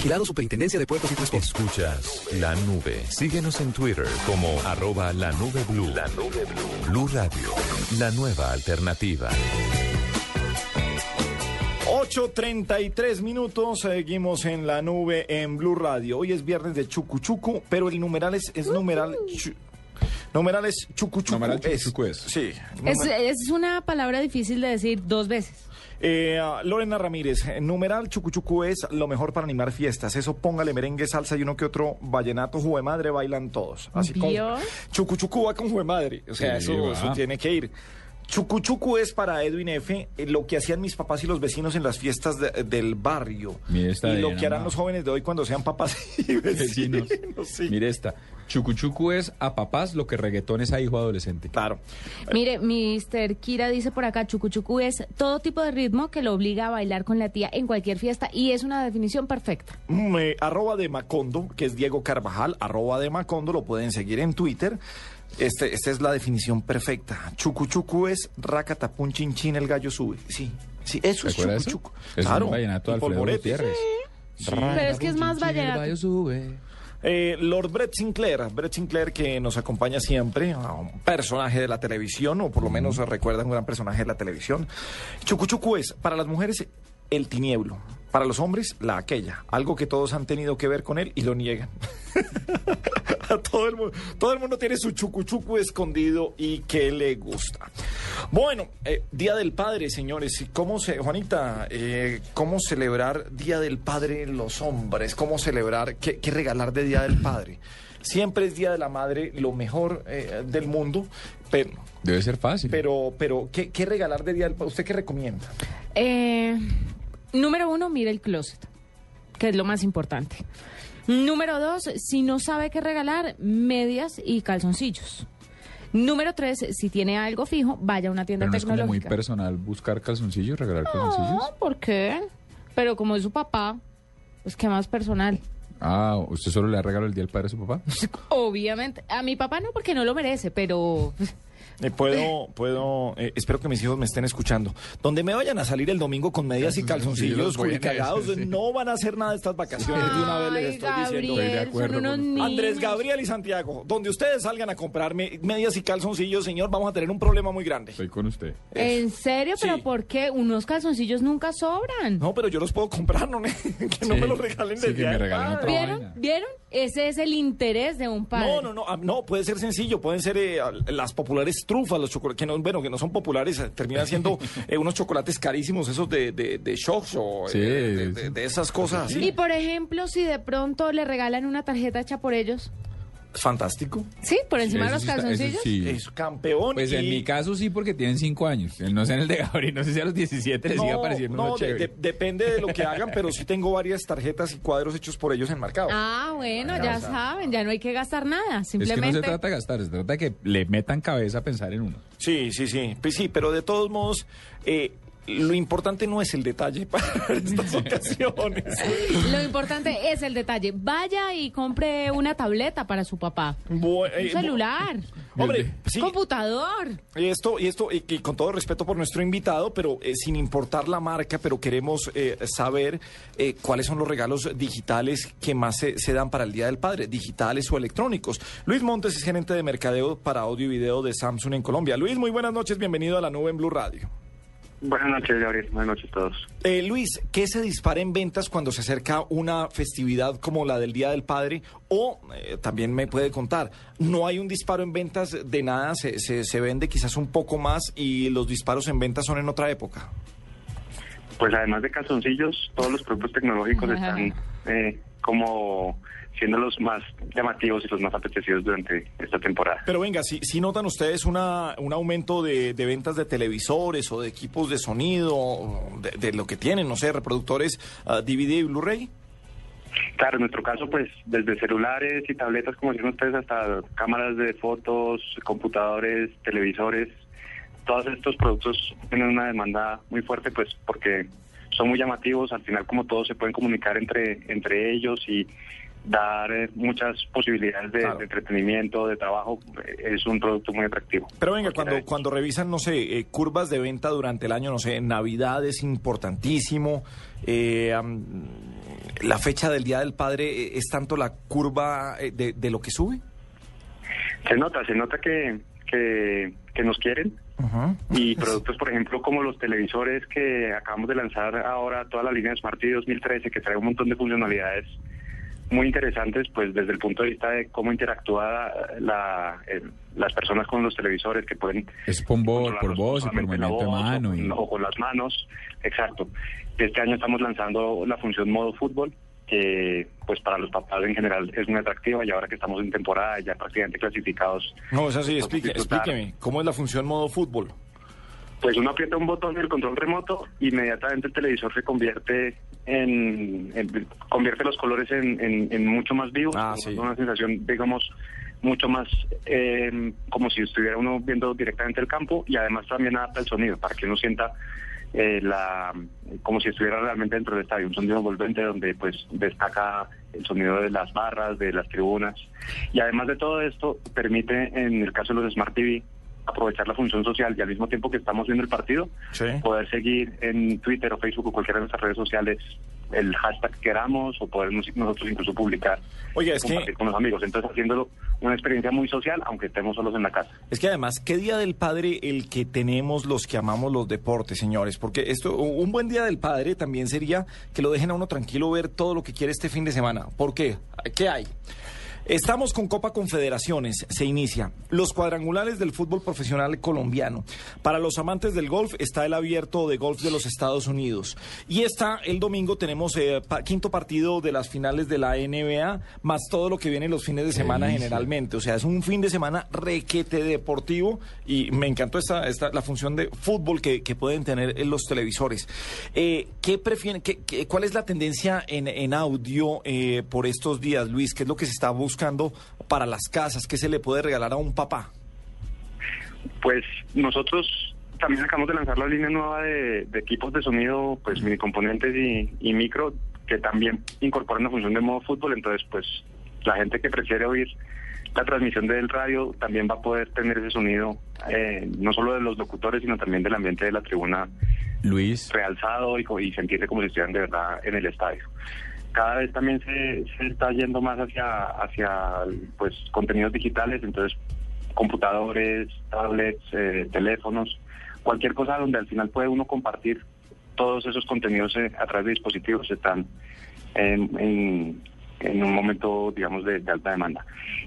Vigilado Superintendencia de Puertos y Transportes. Escuchas la nube. Síguenos en Twitter como arroba la nube blue. La nube blue. Blue Radio, la nueva alternativa. 8.33 minutos, seguimos en la nube en Blue Radio. Hoy es viernes de Chucu Chucu, pero el numeral es, es numeral... chu- numeral es Chucu Chucu. Numeral es- chucuchucu es. Sí. Es una palabra difícil de decir dos veces. Eh, ah, Lorena Ramírez, numeral chucuchucu es lo mejor para animar fiestas. Eso póngale merengue, salsa y uno que otro vallenato, jugue madre, bailan todos. Así como chucuchucu va con jugue madre. O sea, Sí, eso, va. eso tiene que ir. Chucuchucu es para Edwin F. eh, lo que hacían mis papás y los vecinos en las fiestas de- del barrio. Mire esta y de lo que harán los jóvenes de hoy cuando sean papás y vecinos. Vecinos. sí. Mire esta. Chucuchucu es a papás lo que reggaetón es a hijo adolescente. Claro. Mire, Mr. Kira dice por acá, chucuchucu es todo tipo de ritmo que lo obliga a bailar con la tía en cualquier fiesta y es una definición perfecta. Mm, eh, arroba de Macondo, que es Diego Carvajal, arroba de Macondo, lo pueden seguir en Twitter. Este, esta es la definición perfecta. Chucu chucu es racatapun chin chin, el gallo sube. Sí, sí, eso es ¿Se acuerda chucu eso? chucu. Es Claro, un vallenato Alfredo. Gutiérrez. Pero es que es más vallenato. Eh, Lord Brett Sinclair, Brett Sinclair que nos acompaña siempre, a un personaje de la televisión, o por lo menos recuerda un gran personaje de la televisión. Chucu chucu es, para las mujeres, el tinieblo. Para los hombres, la aquella. Algo que todos han tenido que ver con él y lo niegan. A todo el mundo, todo el mundo tiene su chucu chucu escondido y que le gusta. Bueno, eh, Día del Padre, señores. ¿y ¿Cómo se, Juanita, eh, cómo celebrar Día del Padre los hombres? ¿Cómo celebrar, qué, qué regalar de Día del Padre? Siempre es Día de la Madre lo mejor eh, del mundo, pero, Debe ser fácil. pero, pero ¿qué, qué regalar de Día del Padre? ¿Usted qué recomienda? Eh, número uno, mire el closet, que es lo más importante. Número dos, si no sabe qué regalar, medias y calzoncillos. Número tres, si tiene algo fijo, vaya a una tienda Pero no es como muy tecnológica. personal buscar calzoncillos, regalar calzoncillos. No, ¿por qué? Pero como es su papá, pues qué más personal. Ah, ¿usted solo le ha regalado el día del padre a su papá? Obviamente. A mi papá no, porque no lo merece, pero... Eh, puedo, puedo, eh, espero que mis hijos me estén escuchando. Donde me vayan a salir el domingo con medias y calzoncillos los voy en cagados, eso, sí. no van a hacer nada estas vacaciones. de una vez les estoy diciendo. Gabriel, Estoy de acuerdo son unos con- niños. Andrés Gabriel y Santiago, donde ustedes salgan a comprarme medias y calzoncillos, señor, vamos a tener un problema muy grande. Estoy con usted. ¿En serio? ¿Pero Sí. por qué? Unos calzoncillos nunca sobran. No, pero yo los puedo comprar, no me- que no me los regalen Sí, del que me regalen otra ¿Vieron? vaina. ¿Vieron? Ese es el interés de un padre. No, no, no, ah, no, puede ser sencillo, pueden ser eh, las populares trufas, los chocolates, que no, bueno, que no son populares, eh, terminan siendo eh, unos chocolates carísimos, esos de, de, de shocks o eh, de, de- sí. de esas cosas Y por ejemplo, si de pronto le regalan una tarjeta hecha por ellos. Fantástico. Sí, por encima de los sí está- eso calzoncillos. sí. Es campeón. Pues en mi caso sí, porque tienen cinco años. No sé en el de Gabriel, no sé si a los 17 les siga pareciendo no, uno de- chévere. de- depende de lo que hagan, pero sí tengo varias tarjetas y cuadros hechos por ellos enmarcados. Ah, bueno, Ah, ya o sea. saben, ya no hay que gastar nada. Es que no Simplemente. se trata de gastar, se trata de que le metan cabeza a pensar en uno. Sí, sí, sí. Pues sí, pero de todos modos, eh, lo importante no es el detalle para estas ocasiones. Lo importante es el detalle. Vaya y compre una tableta para su papá. Bu- Un eh, celular. Hombre, sí. Computador. Y esto, y esto, y, y con todo respeto por nuestro invitado, pero eh, sin importar la marca, pero queremos eh, saber eh, cuáles son los regalos digitales que más se, se dan para el Día del Padre, digitales o electrónicos. Luis Montes es gerente de mercadeo para audio y video de Samsung en Colombia. Luis, muy buenas noches, bienvenido a la nube en Blue Radio. Buenas noches, Gabriel. Buenas noches a todos. Eh, Luis, ¿qué se dispara en ventas cuando se acerca una festividad como la del Día del Padre? O eh, también me puede contar, ¿no hay un disparo en ventas de nada? Se, se, se vende quizás un poco más y los disparos en ventas son en otra época? Pues además de calzoncillos, todos los productos tecnológicos están eh, como siendo los más llamativos y los más apetecidos durante esta temporada. Pero venga, si, si notan ustedes una, un aumento de, de ventas de televisores o de equipos de sonido, de, de lo que tienen, no sé, reproductores ah, DVD y Blu-ray. Claro, en nuestro caso, pues desde celulares y tabletas, como dicen ustedes, hasta cámaras de fotos, computadores, televisores, todos estos productos tienen una demanda muy fuerte, pues porque son muy llamativos, al final como todos se pueden comunicar entre, entre ellos y dar eh, muchas posibilidades de, de entretenimiento, de trabajo, eh, es un producto muy atractivo. Pero venga, cuando, cuando revisan, no sé, eh, curvas de venta durante el año, no sé, Navidad es importantísimo, eh, la fecha del Día del Padre es tanto la curva de, de lo que sube. Se nota, se nota que, que, que nos quieren y productos, por ejemplo, como los televisores que acabamos de lanzar ahora, toda la línea Smart TV 2013, que trae un montón de funcionalidades muy interesantes, pues desde el punto de vista de cómo interactúa la, eh, las personas con los televisores que pueden Es por voz, por voz y por movimiento de mano. o, y- con, o con las manos, exacto. Este año estamos lanzando la función modo fútbol, que pues para los papás en general es muy atractiva y ahora que estamos en temporada ya prácticamente clasificados. No, es así, explique, disfrutar. explíqueme, ¿cómo es la función modo fútbol? Pues uno aprieta un botón del control remoto, inmediatamente el televisor se convierte en, en- convierte los colores en, en- en mucho más vivos, con una sensación, digamos, mucho más eh, como si estuviera uno viendo directamente el campo y además también adapta el sonido para que uno sienta eh, la como si estuviera realmente dentro del estadio, un sonido envolvente donde pues destaca el sonido de las barras, de las tribunas. Y además de todo esto permite en el caso de los Smart TV aprovechar la función social y al mismo tiempo que estamos viendo el partido, poder seguir en Twitter o Facebook o cualquiera de nuestras redes sociales el hashtag que queramos o poder nos- nosotros incluso publicar Oiga, es que- con los amigos. Entonces haciéndolo una experiencia muy social, aunque estemos solos en la casa. Es que además, ¿qué día del padre el que tenemos los que amamos los deportes, señores? Porque esto, un buen día del padre también sería que lo dejen a uno tranquilo ver todo lo que quiere este fin de semana. ¿Por qué? ¿Qué hay? Estamos con Copa Confederaciones, se inicia. Los cuadrangulares del fútbol profesional colombiano. Para los amantes del golf está el abierto de golf de los Estados Unidos. Y está el domingo, tenemos eh, pa- quinto partido de las finales de la NBA, más todo lo que viene los fines de semana delicia. generalmente. O sea, es un fin de semana requete deportivo y me encantó esta, esta la función de fútbol que, que pueden tener en los televisores. Eh, ¿Qué prefieren? qué- qué- ¿Cuál es la tendencia en, en audio eh, por estos días, Luis? ¿Qué es lo que se está buscando para las casas? ¿Qué se le puede regalar a un papá? Pues nosotros también acabamos de lanzar la línea nueva de, de equipos de sonido, pues mini componentes y, y micro, que también incorporan la función de modo fútbol. Entonces, pues la gente que prefiere oír la transmisión del radio también va a poder tener ese sonido, eh, no solo de los locutores, sino también del ambiente de la tribuna Luis. realzado y, y sentirse como si estuvieran de verdad en el estadio. Cada vez también se, se está yendo más hacia, hacia pues contenidos digitales, entonces computadores, tablets, eh, teléfonos, cualquier cosa donde al final puede uno compartir todos esos contenidos eh, a través de dispositivos están en, en- un momento, digamos, de alta demanda.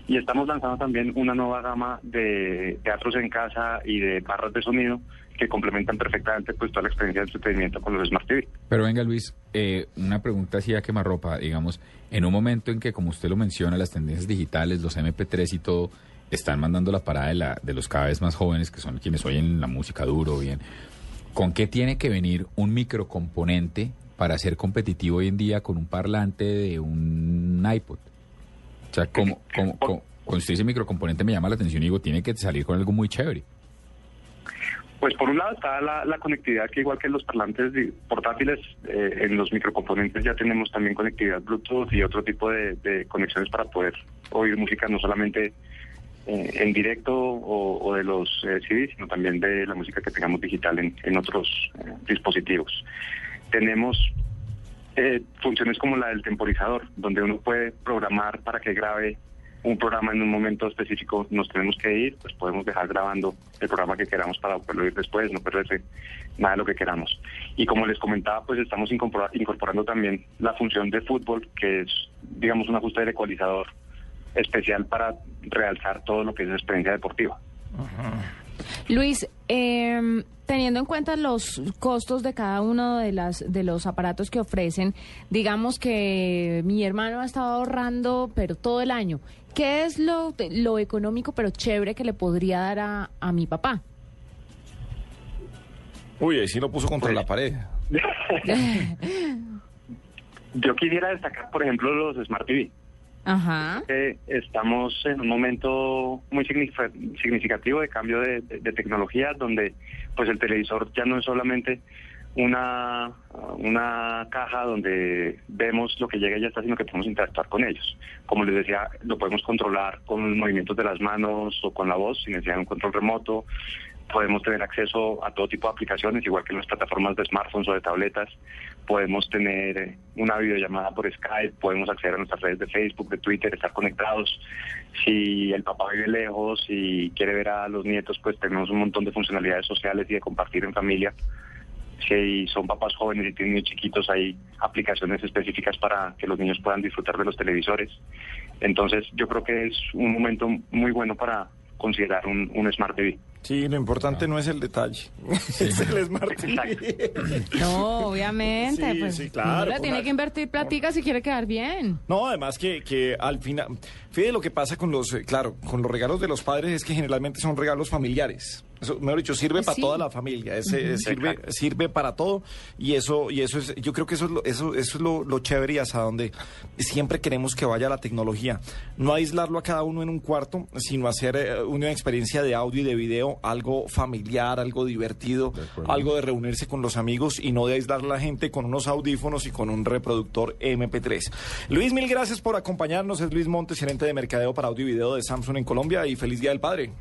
Y estamos lanzando también una nueva gama de teatros en casa y de barras de sonido que complementan perfectamente pues toda la experiencia de entretenimiento con los Smart TV. Pero venga, Luis, eh, una pregunta así a quemarropa, digamos, en un momento en que, como usted lo menciona, las tendencias digitales, los MP3 y todo, están mandando la parada de, la, de los cada vez más jóvenes, que son quienes oyen la música duro, bien, ¿con qué tiene que venir un microcomponente para ser competitivo hoy en día con un parlante de un iPod? O sea, como, como, como- cuando usted dice microcomponente me llama la atención y digo, tiene que salir con algo muy chévere. Pues por un lado está la, conectividad que igual que los parlantes portátiles, eh, en los microcomponentes ya tenemos también conectividad Bluetooth y otro tipo de, conexiones para poder oír música no solamente eh, en directo o, de los eh, CDs, sino también de la música que tengamos digital en, en otros eh, dispositivos. Tenemos funciones como la del temporizador, donde uno puede programar para que grabe un programa en un momento específico nos tenemos que ir, pues podemos dejar grabando el programa que queramos para poderlo ir después, no perderse nada de lo que queramos. Y como les comentaba, pues estamos incorpora- incorporando también la función de fútbol, que es, digamos, un ajuste del ecualizador especial para realzar todo lo que es experiencia deportiva. Luis, eh, teniendo en cuenta los costos de cada uno de las de los aparatos que ofrecen, digamos que mi hermano ha estado ahorrando, pero todo el año. ¿Qué es lo, lo económico pero chévere que le podría dar a, a mi papá? Uy, ahí sí lo puso contra la pared. Yo quisiera destacar, por ejemplo, los Smart TV. Ajá. estamos en un momento muy significa- significativo de cambio de, de- de tecnología, donde pues el televisor ya no es solamente una, una caja donde vemos lo que llega y ya está, sino que podemos interactuar con ellos. Como les decía, lo podemos controlar con los movimientos de las manos o con la voz, sin necesidad de un control remoto. Podemos tener acceso a todo tipo de aplicaciones, igual que en las plataformas de smartphones o de tabletas. Podemos tener una videollamada por Skype, podemos acceder a nuestras redes de Facebook, de Twitter, estar conectados. Si el papá vive lejos y quiere ver a los nietos, pues tenemos un montón de funcionalidades sociales y de compartir en familia. Si son papás jóvenes y tienen niños chiquitos, hay aplicaciones específicas para que los niños puedan disfrutar de los televisores. Entonces, yo creo que es un momento muy bueno para considerar un, un Smart TV. Sí, lo importante no es el detalle, es el Smart TV. No, obviamente. Sí, pues, sí, claro, por tiene la- que invertir platica si quiere quedar bien. No, además que, que al final, fíjate lo que pasa con los, eh, claro, con los regalos de los padres es que generalmente son regalos familiares. Eso, mejor dicho, sirve para Sí. toda la familia, sirve, sirve para todo y eso, y eso es, yo creo que eso es lo, eso, eso es lo, lo chévere y hasta donde siempre queremos que vaya la tecnología. No aislarlo a cada uno en un cuarto, sino hacer eh, una experiencia de audio y de video, algo familiar, algo divertido, algo de reunirse con los amigos y no de aislar a la gente con unos audífonos y con un reproductor MP3. Luis, mil gracias por acompañarnos. Es Luis Montes, gerente de mercadeo para audio y video de Samsung en Colombia y feliz Día del Padre.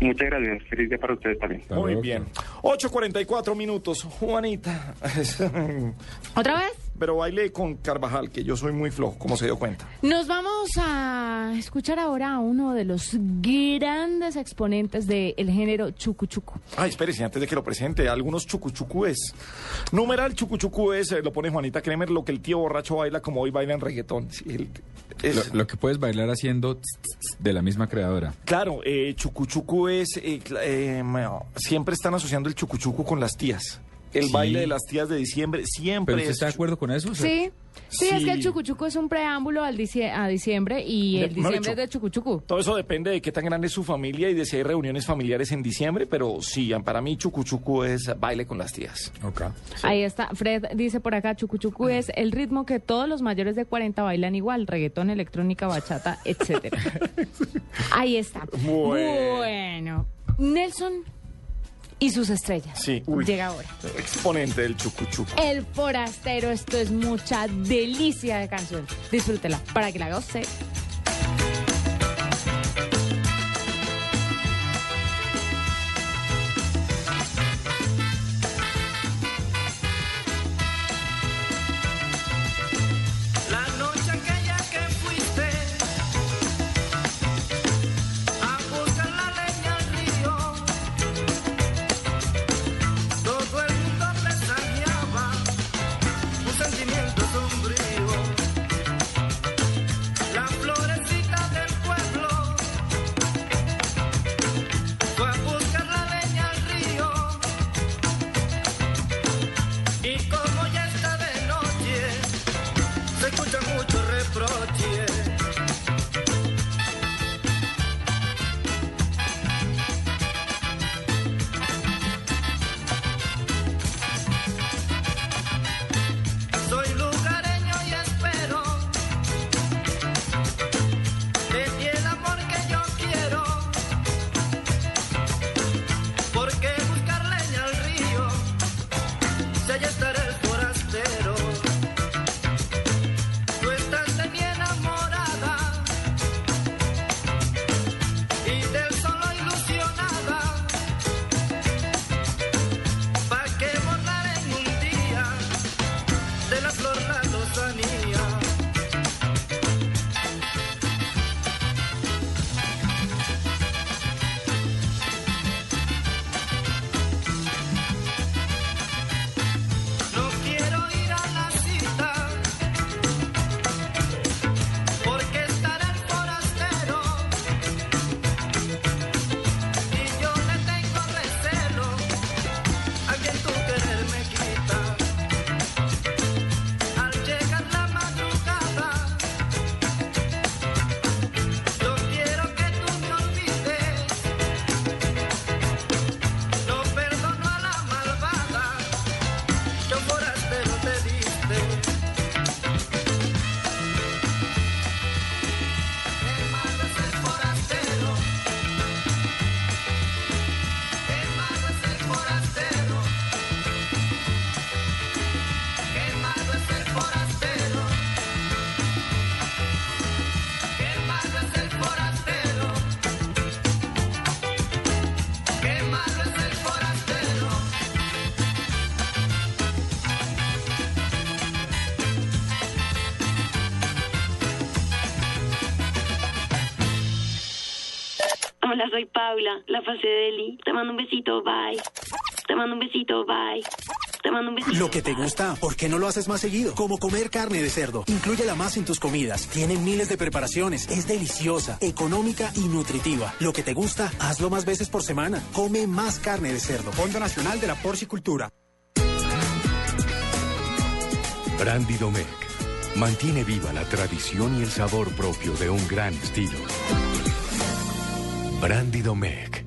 Muchas gracias. Feliz día para ustedes también. Muy bien. 8.44 minutos. Juanita. ¿Otra vez? Pero baile con Carvajal, que yo soy muy flojo, como se dio cuenta. Nos vamos a escuchar ahora a uno de los grandes exponentes del género chucu chucu. Ay, espérese, antes de que lo presente, algunos chucuchucúes. Numeral chucuchucúes, eh, lo pone Juanita Kremer, lo que el tío borracho baila como hoy baila en reggaetón. Sí, el- es- Lo, lo que puedes bailar haciendo tss, tss, de la misma creadora. Claro, eh, chucuchucu es, eh, eh, siempre están asociando el chucuchucu con las tías. El Sí. baile de las tías de diciembre siempre ¿Pero usted es está de acuerdo con eso? O sea, Sí. Sí, es que el Sí. chucuchuco es un preámbulo al dicie- a diciembre y De- el diciembre dicho, es de chucuchucu. Todo eso depende de qué tan grande es su familia y de si hay reuniones familiares en diciembre, pero sí, para mí chucuchucu es baile con las tías. Ahí está. Fred dice por acá, chucuchucu es el ritmo que todos los mayores de 40 bailan igual, reggaetón, electrónica, bachata, etcétera. Ahí está. Bueno. Bueno, Nelson y sus estrellas. Sí, uy. Llega ahora. Exponente del chucuchucu. El forastero, esto es mucha delicia de canción. Disfrútela para que la goce. Eli. Te mando un besito, bye. Te mando un besito, bye. Te mando un besito. Lo que te gusta, ¿por qué no lo haces más seguido? Como comer carne de cerdo. Inclúyela más en tus comidas. Tiene miles de preparaciones. Es deliciosa, económica y nutritiva. Lo que te gusta, hazlo más veces por semana. Come más carne de cerdo. Fondo Nacional de la Porcicultura. Brandy Domecq mantiene viva la tradición y el sabor propio de un gran estilo. Brandy Domecq,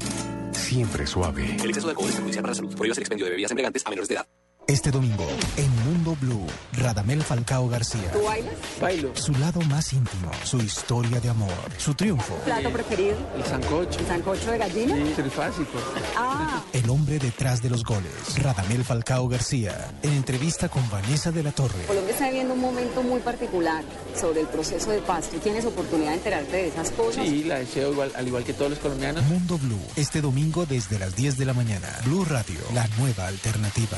siempre suave. El exceso de alcohol es perjudicial para la salud. Prohíbas el expendio de bebidas embriagantes a menores de edad. Este domingo, en Mundo Blue, Radamel Falcao García. ¿Tú bailas? Bailo. Su lado más íntimo, su historia de amor, su triunfo. ¿Plato preferido? El sancocho. ¿El sancocho de gallina? Sí, trifásico. Ah, El hombre detrás de los goles, Radamel Falcao García, en entrevista con Vanessa de la Torre. Colombia está viviendo un momento muy particular sobre el proceso de paz. ¿Tú tienes oportunidad de enterarte de esas cosas? Sí, la deseo igual, al igual que todos los colombianos. Mundo Blue, este domingo desde las 10 de la mañana. Blue Radio, la nueva alternativa.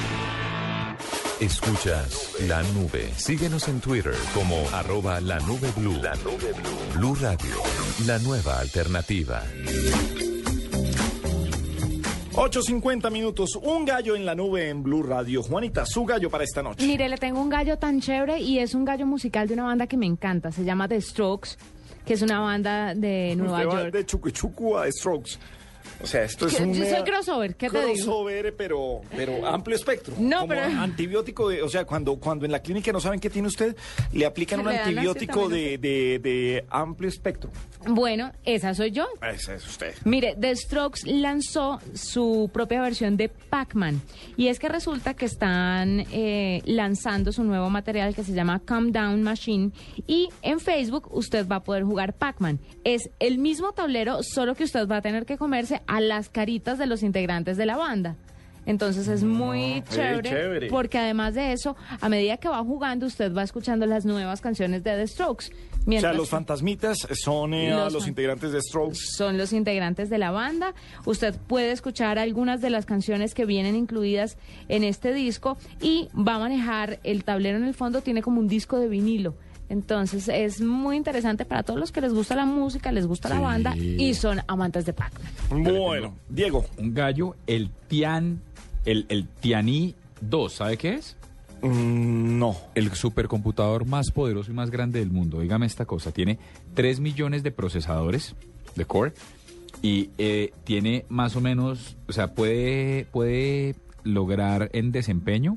Escuchas la nube. Síguenos en Twitter como arroba la nube blue. La nube blue. Blue Radio, la nueva alternativa. 8.50 minutos, un gallo en la nube en Blue Radio. Juanita, su gallo para esta noche. Mire, le tengo un gallo tan chévere y es un gallo musical de una banda que me encanta. Se llama The Strokes, que es una banda de Nueva Usted va York. de Chucuchucu a Strokes. O sea, esto es un... yo soy crossover, ¿qué te digo? crossover, pero, pero amplio espectro. No, Como pero- antibiótico, de- o sea, cuando, cuando en la clínica no saben qué tiene usted, le aplican un antibiótico de, de, de amplio espectro. Bueno, esa soy yo. Ese es usted. Mire, The Strokes lanzó su propia versión de Pac-Man. Y es que resulta que están eh, lanzando su nuevo material que se llama Calm Down Machine. Y en Facebook usted va a poder jugar Pac-Man. Es el mismo tablero, solo que usted va a tener que comerse a las caritas de los integrantes de la banda. Entonces es muy eh, chévere, chévere. porque además de eso, a medida que va jugando, usted va escuchando las nuevas canciones de The Strokes. o Mientras sea, los fantasmitas son eh, Los los integrantes de Strokes. son los integrantes de la banda. Usted puede escuchar algunas de las canciones que vienen incluidas en este disco y va a manejar el tablero en el fondo, tiene como un disco de vinilo. Entonces es muy interesante para todos los que les gusta la música, les gusta la banda y son amantes de Pac-Man. Bueno, Diego. Un gallo, el Tian, el, el Tianí 2, ¿sabe qué es? Mm, no. El supercomputador más poderoso y más grande del mundo. Dígame esta cosa, tiene 3 millones de procesadores de core y eh, tiene más o menos, o sea, puede, puede lograr en desempeño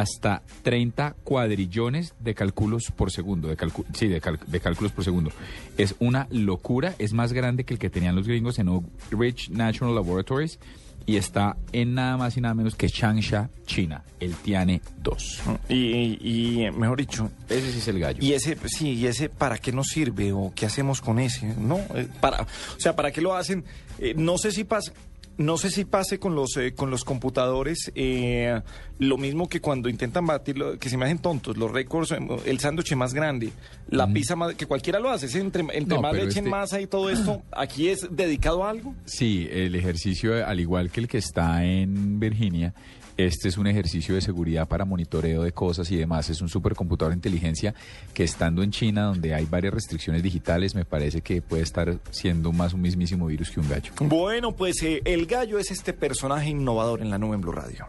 hasta 30 cuadrillones de cálculos por segundo, de sí, de, cálculos por segundo. Es una locura, es más grande que el que tenían los gringos en Oak Ridge National Laboratories y está en nada más y nada menos que Changsha, China, el Tiane 2. Y, y- y, mejor dicho, Ese sí es el gallo. y ese, sí, y ese, ¿para qué nos sirve o qué hacemos con ese? No, Eh, para, o sea, ¿para qué lo hacen? Eh, no sé si pasa. No sé si pase con los eh, con los computadores eh, lo mismo que cuando intentan batir, lo- que se me hacen tontos, los récords, eh, el sándwich más grande, la pizza más, que cualquiera lo hace, es entre, entre No, más le echen este- masa y todo esto, aquí es dedicado a algo. Sí, el ejercicio, al igual que el que está en Virginia, este es un ejercicio de seguridad para monitoreo de cosas y demás. Es un supercomputador de inteligencia que estando en China, donde hay varias restricciones digitales, me parece que puede estar siendo más un mismísimo virus que un gallo. Bueno, pues eh, el gallo es este personaje innovador en la nube en Blue Radio.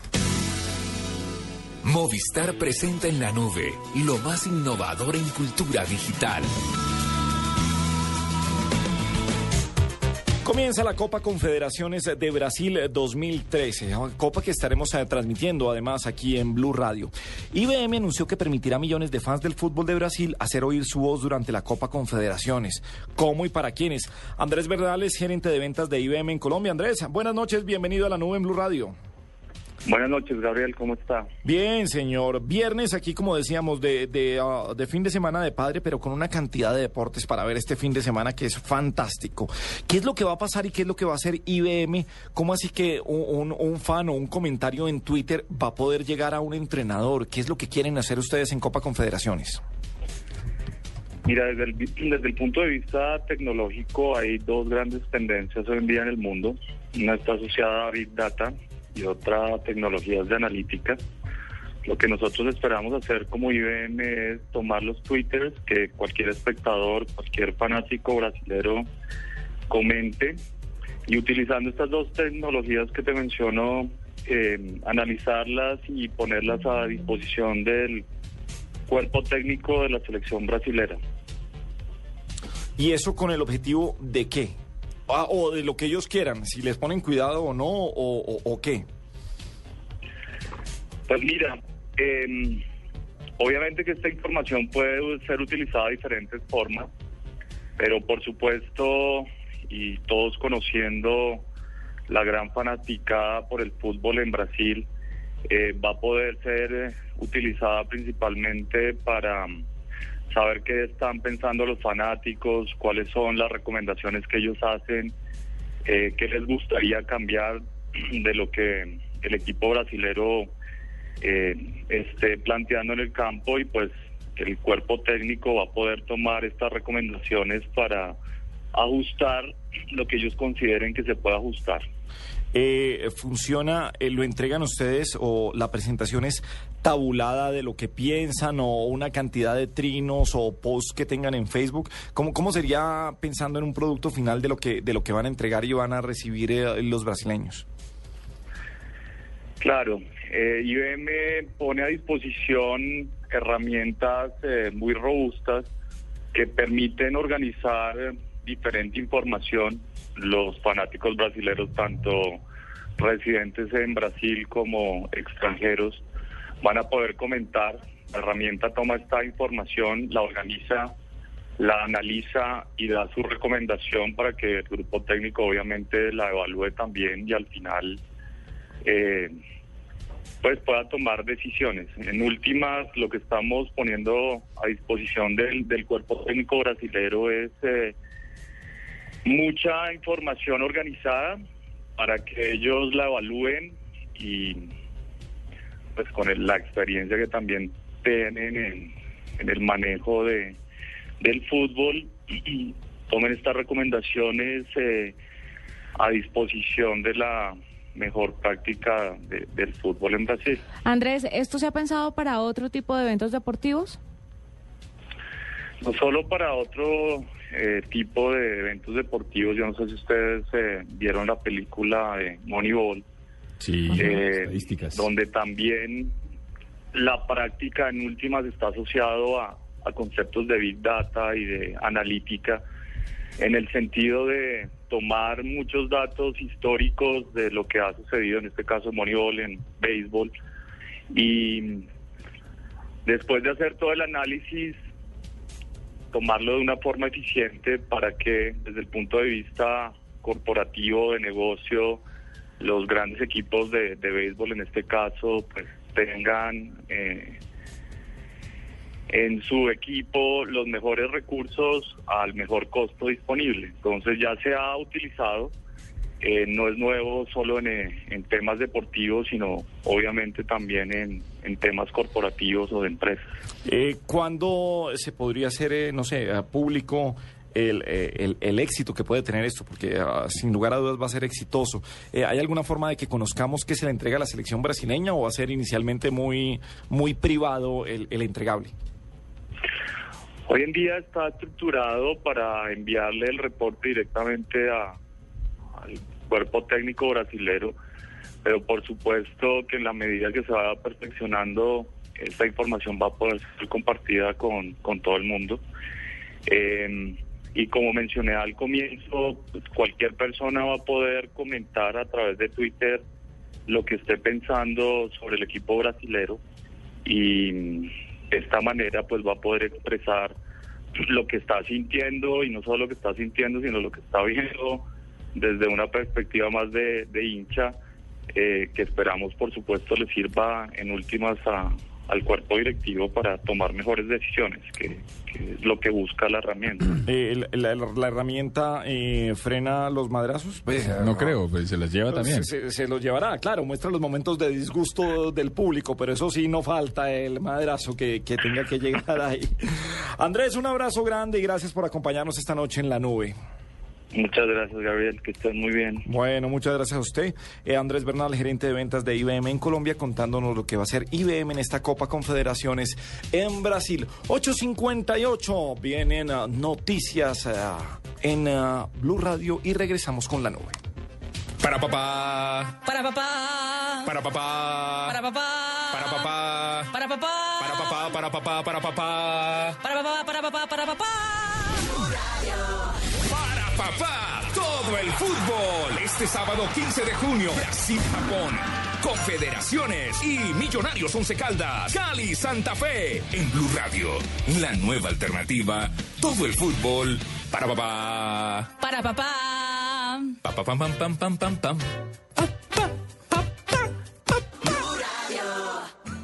Movistar presenta en la nube lo más innovador en cultura digital. Comienza la Copa Confederaciones de Brasil 2013, Copa que estaremos eh, transmitiendo además aquí en Blue Radio. IBM anunció que permitirá a millones de fans del fútbol de Brasil hacer oír su voz durante la Copa Confederaciones. ¿Cómo y para quiénes? Andrés Verdales, gerente de ventas de IBM en Colombia. Andrés, buenas noches, bienvenido a la nube en Blue Radio. Buenas noches, Gabriel, ¿cómo está? Bien, señor. Viernes aquí, como decíamos, de, de, ah, de fin de semana de padre, pero con una cantidad de deportes para ver este fin de semana que es fantástico. ¿Qué es lo que va a pasar y qué es lo que va a hacer IBM? ¿Cómo así que un, un- un fan o un comentario en Twitter va a poder llegar a un entrenador? ¿Qué es lo que quieren hacer ustedes en Copa Confederaciones? Mira, desde el, desde el punto de vista tecnológico hay dos grandes tendencias hoy en día en el mundo. Una está asociada a Big Data y otra tecnologías de analítica. Lo que nosotros esperamos hacer como IBM es tomar los twitters que cualquier espectador, cualquier fanático brasilero comente y utilizando estas dos tecnologías que te menciono, eh, analizarlas y ponerlas a disposición del cuerpo técnico de la selección brasilera. ¿Y eso con el objetivo de qué? Ah, o de lo que ellos quieran, si les ponen cuidado o no, o, qué. Pues mira, eh, obviamente que esta información puede ser utilizada de diferentes formas, pero por supuesto, y todos conociendo la gran fanaticada por el fútbol en Brasil, eh, va a poder ser utilizada principalmente para saber qué están pensando los fanáticos, cuáles son las recomendaciones que ellos hacen, eh, qué les gustaría cambiar de lo que el equipo brasilero eh, esté planteando en el campo y pues el cuerpo técnico va a poder tomar estas recomendaciones para ajustar lo que ellos consideren que se pueda ajustar. Eh, ¿Funciona, eh, lo entregan ustedes o la presentación es tabulada de lo que piensan o una cantidad de trinos o posts que tengan en Facebook? ¿Cómo, cómo sería pensando en un producto final de lo que, de lo que van a entregar y van a recibir eh, los brasileños? Claro, eh, IBM pone a disposición herramientas eh, muy robustas que permiten organizar diferente información. Los fanáticos brasileños, tanto residentes en Brasil como extranjeros, van a poder comentar. La herramienta toma esta información, la organiza, la analiza y da su recomendación para que el grupo técnico obviamente la evalúe también y al final eh, pues pueda tomar decisiones. En últimas, lo que estamos poniendo a disposición del, del cuerpo técnico brasilero es eh, mucha información organizada para que ellos la evalúen y pues con el- la experiencia que también tienen en, en el manejo de del fútbol y tomen estas recomendaciones eh, a disposición de la mejor práctica de- del fútbol en Brasil. Andrés, ¿esto se ha pensado para otro tipo de eventos deportivos? No solo para otro eh, tipo de eventos deportivos, yo no sé si ustedes eh, vieron la película de Moneyball, Sí, eh, estadísticas. donde también la práctica en últimas está asociado a, a conceptos de big data y de analítica, en el sentido de tomar muchos datos históricos de lo que ha sucedido, en este caso Moneyball, en béisbol, y después de hacer todo el análisis, tomarlo de una forma eficiente para que desde el punto de vista corporativo, de negocio, los grandes equipos de, béisbol en este caso, pues tengan eh, en su equipo los mejores recursos al mejor costo disponible. Entonces ya se ha utilizado, eh, no es nuevo solo en, eh, en temas deportivos, sino obviamente también en, en temas corporativos o de empresas. Eh, ¿Cuándo se podría hacer, eh, no sé, público el, el, el éxito que puede tener esto? Porque ah, sin lugar a dudas va a ser exitoso. Eh, ¿Hay alguna forma de que conozcamos qué se le entrega a la selección brasileña o va a ser inicialmente muy, muy privado el, el entregable? Hoy en día está estructurado para enviarle el reporte directamente a- al cuerpo técnico brasilero, pero por supuesto que en la medida que se vaya perfeccionando, esta información va a poder ser compartida con, con todo el mundo. Eh, y como mencioné al comienzo, pues, cualquier persona va a poder comentar a través de Twitter lo que esté pensando sobre el equipo brasilero y de esta manera pues va a poder expresar lo que está sintiendo y no solo lo que está sintiendo sino lo que está viendo desde una perspectiva más de, de hincha eh, que esperamos, por supuesto, le sirva en últimas a, al cuerpo directivo para tomar mejores decisiones, que, que es lo que busca la herramienta. Eh, la, la- la herramienta eh, frena los madrazos? Pues, no creo, pues se las lleva también. Se, se los llevará, claro, muestra los momentos de disgusto del público, pero eso sí, no falta el madrazo que, que tenga que llegar ahí. Andrés, un abrazo grande y gracias por acompañarnos esta noche en la nube. Muchas gracias, Gabriel, que estén muy bien. Bueno, muchas gracias a usted. Eh, Andrés Bernal, gerente de ventas de IBM en Colombia, contándonos lo que va a hacer IBM en esta Copa Confederaciones en Brasil. 8.58, vienen ah, noticias ah, en ah, Blue Radio y regresamos con la nube. Para papá. Para papá. Para papá. Para papá. Para papá. Para papá. Para papá, para papá, para papá. Para papá, para papá, para papá. Papá, todo el fútbol. Este sábado 15 de junio, Brasil-Japón. Confederaciones y Millonarios Once Caldas, Cali, Santa Fe. En Blue Radio, la nueva alternativa. Todo el fútbol. Para papá. Para papá. Pa, pa, pam, pam, pam, pam, pam, pam.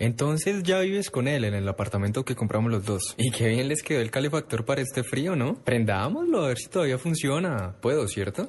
Entonces ya vives con él en el apartamento que compramos los dos. Y qué bien les quedó el calefactor para este frío, ¿no? Prendámoslo a ver si todavía funciona. Puedo, ¿cierto?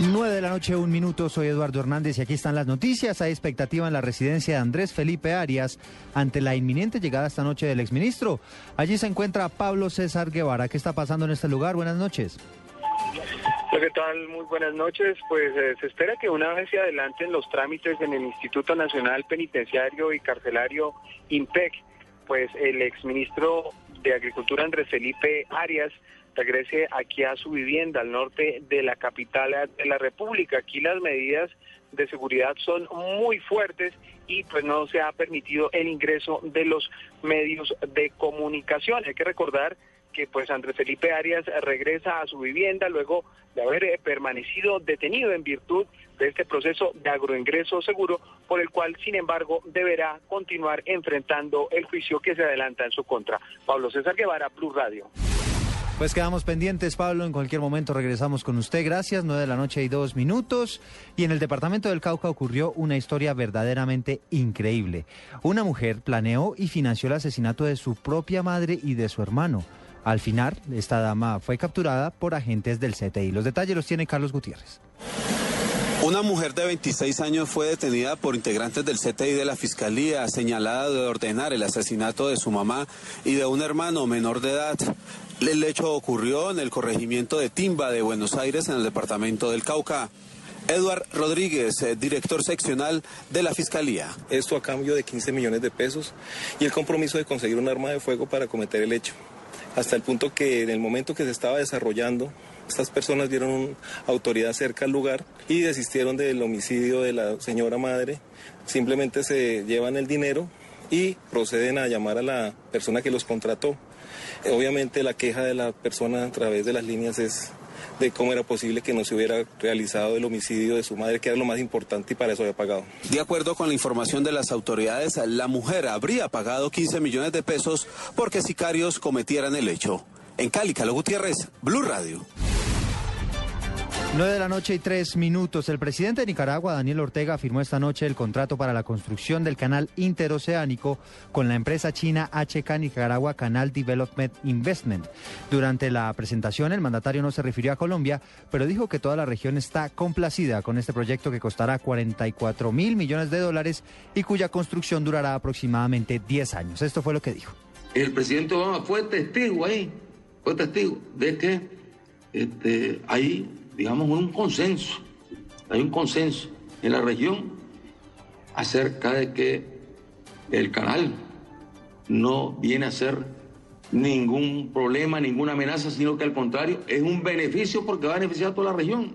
9 de la noche, un minuto. Soy Eduardo Hernández y aquí están las noticias. Hay expectativa en la residencia de Andrés Felipe Arias ante la inminente llegada esta noche del exministro. Allí se encuentra Pablo César Guevara. ¿Qué está pasando en este lugar? Buenas noches. ¿Qué tal? Muy buenas noches. Pues eh, se espera que una vez se adelanten los trámites en el Instituto Nacional Penitenciario y Carcelario IMPEC, pues el exministro de Agricultura Andrés Felipe Arias regrese aquí a su vivienda al norte de la capital de la República. Aquí las medidas de seguridad son muy fuertes y pues no se ha permitido el ingreso de los medios de comunicación. Hay que recordar que pues Andrés Felipe Arias regresa a su vivienda luego de haber eh, permanecido detenido en virtud de este proceso de agroingreso seguro, por el cual, sin embargo, deberá continuar enfrentando el juicio que se adelanta en su contra. Pablo César Guevara, Plus Radio. Pues quedamos pendientes, Pablo. En cualquier momento regresamos con usted. Gracias. 9 de la noche y dos minutos. Y en el departamento del Cauca ocurrió una historia verdaderamente increíble. Una mujer planeó y financió el asesinato de su propia madre y de su hermano. Al final, esta dama fue capturada por agentes del CTI. Los detalles los tiene Carlos Gutiérrez. Una mujer de 26 años fue detenida por integrantes del CTI de la Fiscalía, señalada de ordenar el asesinato de su mamá y de un hermano menor de edad. El hecho ocurrió en el corregimiento de Timba de Buenos Aires, en el departamento del Cauca. Eduard Rodríguez, eh, director seccional de la Fiscalía. Esto a cambio de 15 millones de pesos y el compromiso de conseguir un arma de fuego para cometer el hecho. Hasta el punto que en el momento que se estaba desarrollando, estas personas dieron autoridad cerca al lugar y desistieron del homicidio de la señora madre. Simplemente se llevan el dinero y proceden a llamar a la persona que los contrató. Obviamente la queja de la persona a través de las líneas es de cómo era posible que no se hubiera realizado el homicidio de su madre, que era lo más importante y para eso había pagado. De acuerdo con la información de las autoridades, la mujer habría pagado 15 millones de pesos porque sicarios cometieran el hecho. En Cali, Calo Gutiérrez, Blue Radio. 9 de la noche y tres minutos. El presidente de Nicaragua, Daniel Ortega, firmó esta noche el contrato para la construcción del canal interoceánico con la empresa china HK Nicaragua Canal Development Investment. Durante la presentación, el mandatario no se refirió a Colombia, pero dijo que toda la región está complacida con este proyecto que costará 44 mil millones de dólares y cuya construcción durará aproximadamente 10 años. Esto fue lo que dijo. El presidente Obama fue testigo ahí, fue testigo de que este, hay digamos, un consenso, hay un consenso en la región acerca de que el canal no viene a ser ningún problema, ninguna amenaza, sino que al contrario es un beneficio porque va a beneficiar a toda la región.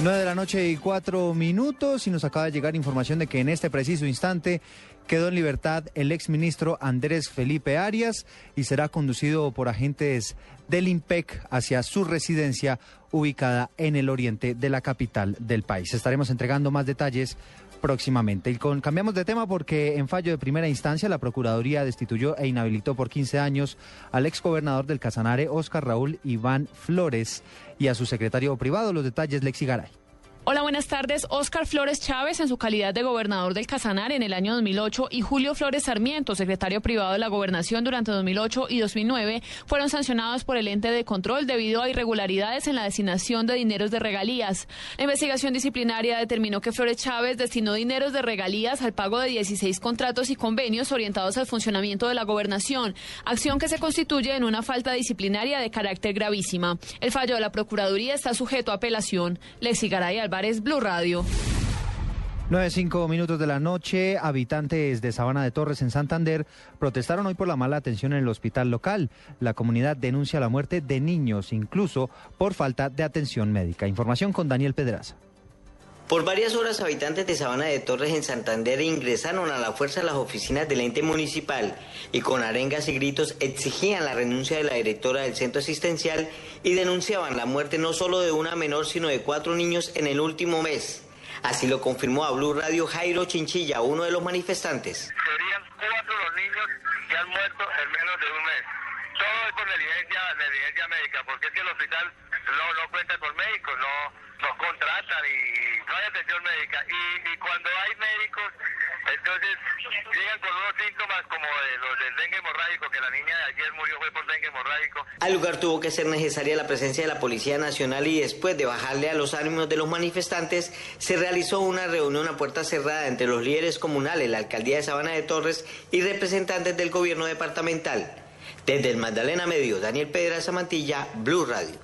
9 de la noche y cuatro minutos y nos acaba de llegar información de que en este preciso instante quedó en libertad el exministro Andrés Felipe Arias y será conducido por agentes del IMPEC hacia su residencia ubicada en el oriente de la capital del país. Estaremos entregando más detalles próximamente. Y con, cambiamos de tema porque en fallo de primera instancia la Procuraduría destituyó e inhabilitó por 15 años al exgobernador del Casanare, Oscar Raúl Iván Flores, y a su secretario privado. Los detalles, Lexi Garay. Hola, buenas tardes. Oscar Flores Chávez, en su calidad de gobernador del Casanar en el año 2008, y Julio Flores Sarmiento, secretario privado de la Gobernación durante 2008 y 2009, fueron sancionados por el ente de control debido a irregularidades en la designación de dineros de regalías. La investigación disciplinaria determinó que Flores Chávez destinó dineros de regalías al pago de 16 contratos y convenios orientados al funcionamiento de la gobernación, acción que se constituye en una falta disciplinaria de carácter gravísima. El fallo de la Procuraduría está sujeto a apelación. Lexi Garay es Blue Radio. 9, cinco minutos de la noche, habitantes de Sabana de Torres en Santander protestaron hoy por la mala atención en el hospital local. La comunidad denuncia la muerte de niños, incluso por falta de atención médica. Información con Daniel Pedraza. Por varias horas, habitantes de Sabana de Torres en Santander ingresaron a la fuerza a las oficinas del ente municipal y con arengas y gritos exigían la renuncia de la directora del centro asistencial y denunciaban la muerte no solo de una menor, sino de cuatro niños en el último mes. Así lo confirmó a Blue Radio Jairo Chinchilla, uno de los manifestantes. Serían cuatro los niños que han muerto en menos de un mes. Todo es por negligencia, negligencia médica, porque es que el hospital no, no cuenta con médicos, no nos contratan y no hay atención médica. Y, cuando hay médicos, entonces llegan con unos síntomas como de los del dengue hemorrágico, que la niña de ayer murió fue por dengue hemorrágico. Al lugar tuvo que ser necesaria la presencia de la Policía Nacional y después de bajarle a los ánimos de los manifestantes, se realizó una reunión a puerta cerrada entre los líderes comunales, la alcaldía de Sabana de Torres y representantes del gobierno departamental. Desde el Magdalena Medio, Daniel Pedraza Mantilla, Blue Radio.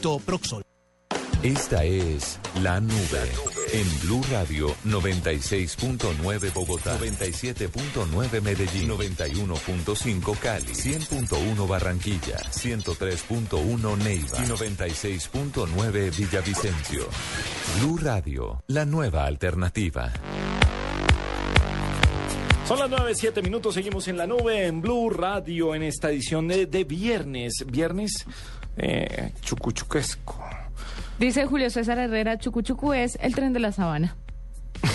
Proxol. Esta es La Nube en Blue Radio 96.9 Bogotá, 97.9 Medellín, 91.5 Cali, 100.1 Barranquilla, 103.1 Neiva y 96.9 Villavicencio. Blue Radio, la nueva alternativa. Son las 9, 7 minutos, seguimos en la nube, en Blue Radio, en esta edición de, de viernes, viernes eh, chucuchuquesco. Dice Julio César Herrera, chucuchucu es el tren de la sabana.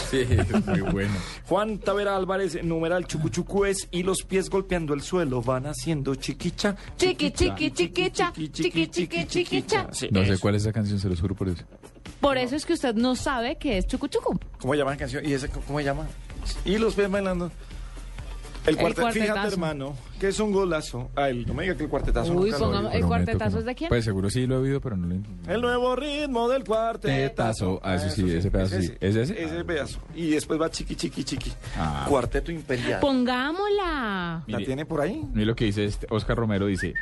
Sí, muy bueno. Juan Tavera Álvarez, numeral chucuchucu es y los pies golpeando el suelo van haciendo chiquicha. Chiqui, chiqui, chiquicha, chiqui, chiqui, chiquicha. no sé cuál es esa canción, se los juro por eso. Por eso es que usted no sabe qué es chucuchucu. ¿Cómo llama la canción? ¿Y ese cómo se llama? Y los pies bailando. El, cuartetazo. Fíjate, hermano, que es un golazo. Ay, no me diga que el cuartetazo. Uy, ¿el cuartetazo es de quién? Pues seguro sí lo he oído, pero no lo El nuevo ritmo del cuartetazo. Ah, eso sí, ese pedazo sí. ¿Es ese? Ese pedazo. Y después va chiqui, chiqui, chiqui. Ah. Cuarteto imperial. Pongámosla. ¿La tiene por ahí? Mira lo que dice este Oscar Romero, dice,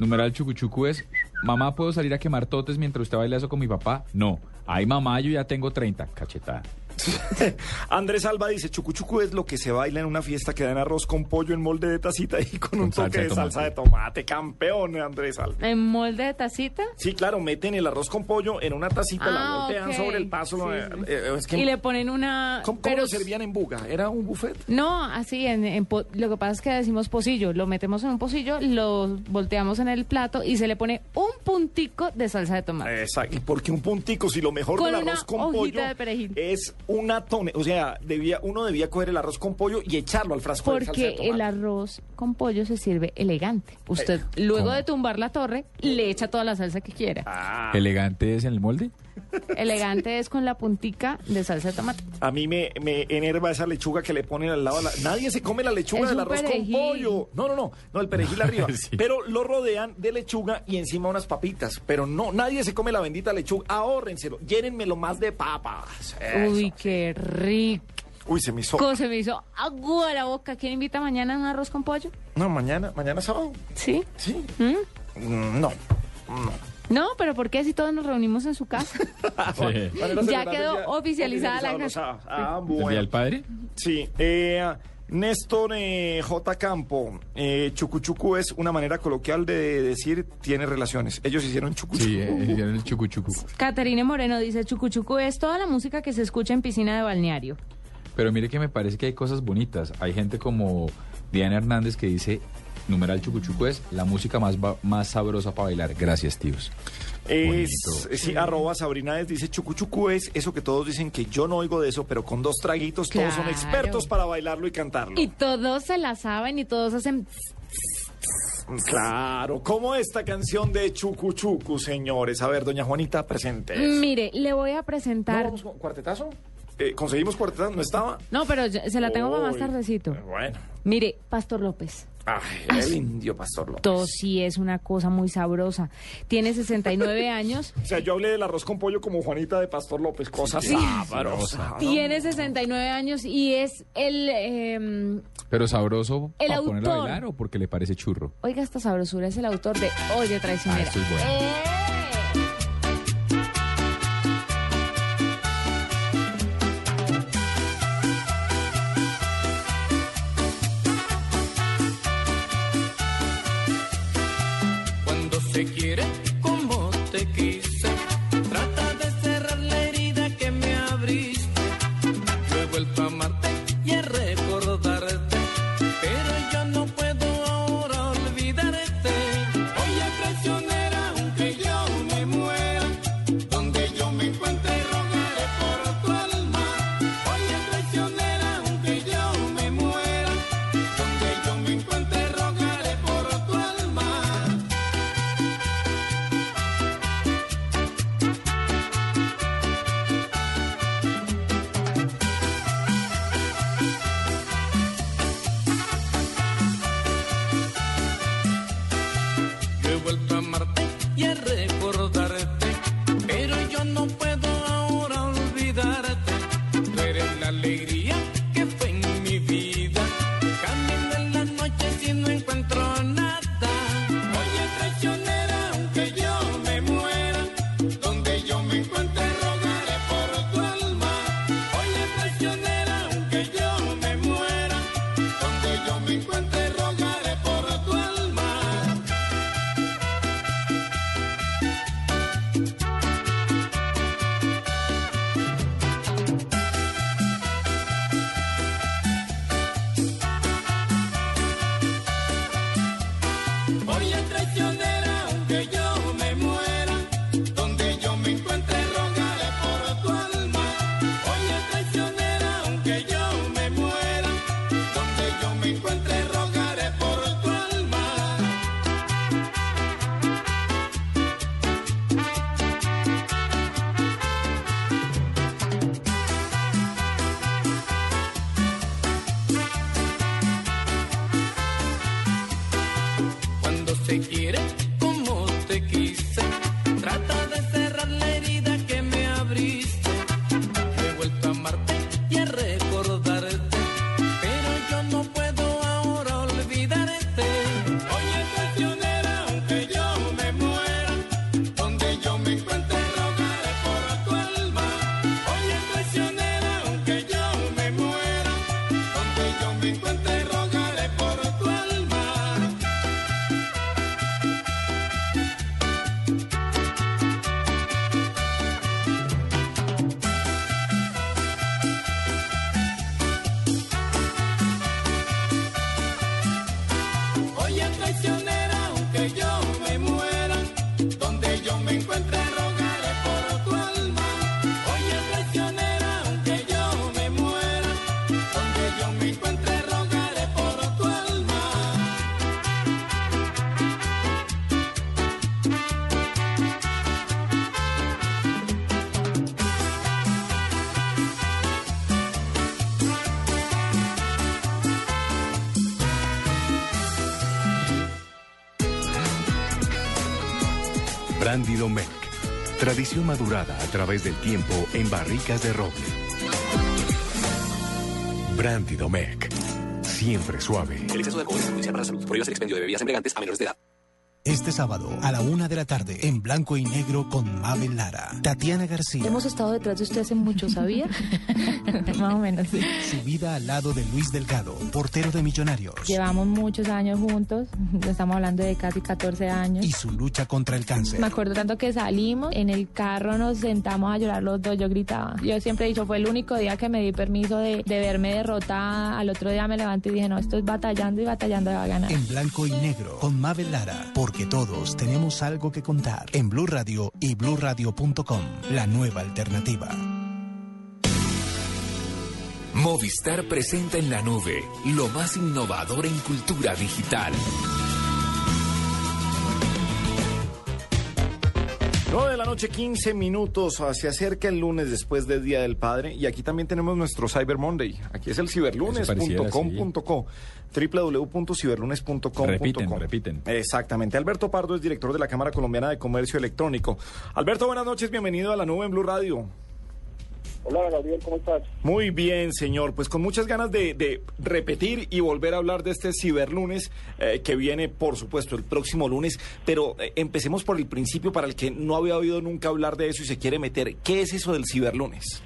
numeral chucuchucu es mamá, ¿puedo salir a quemar totes mientras usted baila eso con mi papá? No. Ay, mamá, yo ya tengo 30. Cachetada. Andrés Alba dice, chucuchucu es lo que se baila en una fiesta que dan arroz con pollo en molde de tacita y con, un toque de de salsa de tomate. Campeón, Andrés Alba. ¿En molde de tacita? Sí, claro, meten el arroz con pollo en una tacita, la Ah, voltean ok. sobre el paso. Sí, eh, sí. eh, es que- Y le ponen una... ¿Cómo, cómo pero lo servían en buga? ¿Era un buffet? No, así, en, en po- lo que pasa es que decimos pocillo, lo metemos en un pocillo, lo volteamos en el plato y se le pone un puntico de salsa de tomate. Exacto. ¿Y por qué un puntico? Si lo mejor Con del arroz con pollo de es una tone. O sea, debía, uno debía coger el arroz con pollo y echarlo al frasco de salsa de Porque tomate. el arroz con pollo se sirve elegante. Usted, luego ¿cómo? de tumbar la torre, le echa toda la salsa que quiera. Ah. ¿Elegante es en el molde? Elegante es con la puntica de salsa de tomate. A mí me, me enerva esa lechuga que le ponen al lado. de la- Nadie se come la lechuga Es del arroz perejil. con pollo. No, no, no. No, el perejil arriba. Sí. Pero lo rodean de lechuga y encima unas papitas. Pero no, nadie se come la bendita lechuga. Ahórrenselo. Llénenmelo más de papas. Eso. Uy, qué rico. Uy, se me hizo. Se me hizo agua la boca. ¿Quién invita mañana a un arroz con pollo? No, mañana, mañana sábado. ¿Sí? Sí. ¿Mm? Mm, No. No, pero ¿por qué si todos nos reunimos en su casa? Ya quedó el oficializada la sábados. Ah, ¿El bueno. día del padre? Sí. Eh, Néstor eh, J. Campo, eh, chucuchucu es una manera coloquial de decir tiene relaciones. Ellos hicieron chucuchucu. Sí, eh, hicieron el chucuchucu. Caterine Moreno dice, chucuchucu es toda la música que se escucha en piscina de balneario. Pero mire que me parece que hay cosas bonitas. Hay gente como Diana Hernández que dice, numeral chucuchucu es la música más, más sabrosa para bailar. Gracias, tíos. Es, sí, arroba Sabrina es, dice chucuchucu es eso que todos dicen que yo no oigo de eso, pero con dos traguitos todos son expertos para bailarlo y cantarlo. Y todos se la saben y todos hacen... Claro, como esta canción de chucuchucu, señores. A ver, doña Juanita, presente. Mire, le voy a ¿No presentar... vamos con cuartetazo? Eh, ¿Conseguimos cuartetazo? ¿No estaba? No, pero yo- se la tengo para más tardecito. Bueno. Mire, Pastor López. Ay, el indio Pastor López. Todo sí es una cosa muy sabrosa. Tiene 69 años. O sea, yo hablé del arroz con pollo como Juanita de Pastor López, cosa Sí. sabrosa. ¿no? Tiene 69 años y es el... em, Pero sabroso El para ponerlo a autor. bailar o porque le parece churro. oiga, esta sabrosura es el autor de Oye Traicionera. Ah, esto es bueno. ¡Eh! Se quiere como te quise, Tradición madurada a través del tiempo en barricas de roble. Brandy Domecq. Siempre suave. El exceso de alcohol es perjudicial para la salud. Prohíbas el expendio de bebidas embriagantes a menores de edad. Este sábado, a la una de la tarde, en blanco y negro con Mabel Lara, Tatiana García. Hemos estado detrás de usted hace mucho, ¿sabía? Más o menos, sí. Su vida al lado de Luis Delgado, portero de Millonarios. Llevamos muchos años juntos, estamos hablando de casi 14 años. Y su lucha contra el cáncer. Me acuerdo tanto que salimos, en el carro nos sentamos a llorar los dos, yo gritaba. Yo siempre he dicho, fue el único día que me di permiso de, de verme derrotada. Al otro día me levanté y dije, no, esto es batallando y batallando va a ganar. En blanco y negro con Mabel Lara, porque todos tenemos algo que contar. En Blue Radio y bluradio.com, la nueva alternativa. Movistar presenta en la nube lo más innovador en cultura digital. 9 de la noche, 15 minutos. ah, Se acerca el lunes después del Día del Padre. Y aquí también tenemos nuestro Cyber Monday. Aquí es el ciberlunes.com.co. www.ciberlunes.com.co. Repiten, repiten. Exactamente. Alberto Pardo es director de la Cámara Colombiana de Comercio Electrónico. Alberto, buenas noches. Bienvenido a la nube en Blue Radio. Hola Gabriel, ¿cómo estás? Muy bien, señor. Pues con muchas ganas de, de repetir y volver a hablar de este ciberlunes eh, que viene, por supuesto, el próximo lunes. Pero eh, empecemos por el principio para el que no había oído nunca hablar de eso y se quiere meter. ¿Qué es eso del ciberlunes?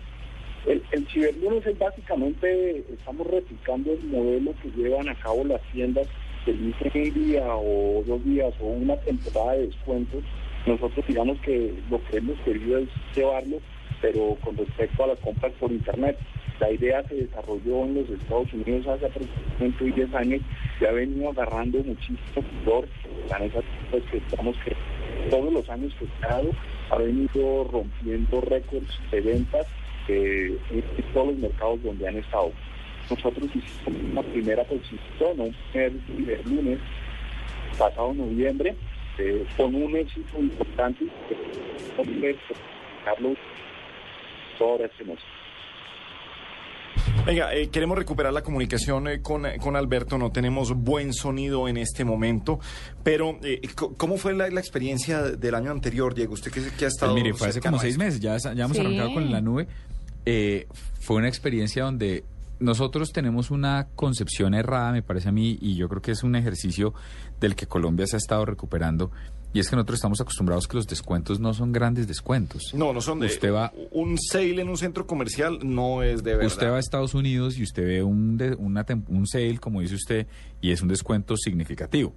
El, el ciberlunes es básicamente, estamos replicando el modelo que llevan a cabo las tiendas que un día o dos días o una temporada de descuentos. Nosotros digamos que lo que hemos querido es llevarlo, pero con respecto a las compras por Internet. La idea se desarrolló en los Estados Unidos hace aproximadamente 10 años y ha venido agarrando muchísimo valor. Tan es así, pues, que estamos que todos los años que ha dado ha venido rompiendo récords de ventas eh, en todos los mercados donde han estado. Nosotros hicimos una primera posición, un primer lunes pasado noviembre, eh, con un éxito importante. Carlos, toda esta emoción. Venga, eh, queremos recuperar la comunicación eh, con, eh, con Alberto. No tenemos buen sonido en este momento. Pero, eh, ¿cómo fue la, la experiencia del año anterior, Diego? Usted que, que ha estado. Pues mire, fue hace como a seis meses, ya, ya hemos Sí. arrancado con la nube. Eh, fue una experiencia donde nosotros tenemos una concepción errada, me parece a mí, y yo creo que es un ejercicio del que Colombia se ha estado recuperando. Y es que nosotros estamos acostumbrados que los descuentos no son grandes descuentos. No, no son de. Usted va, Un sale en un centro comercial no es de verdad. usted va a Estados Unidos y usted ve un, de- una un sale, como dice usted, y es un descuento significativo.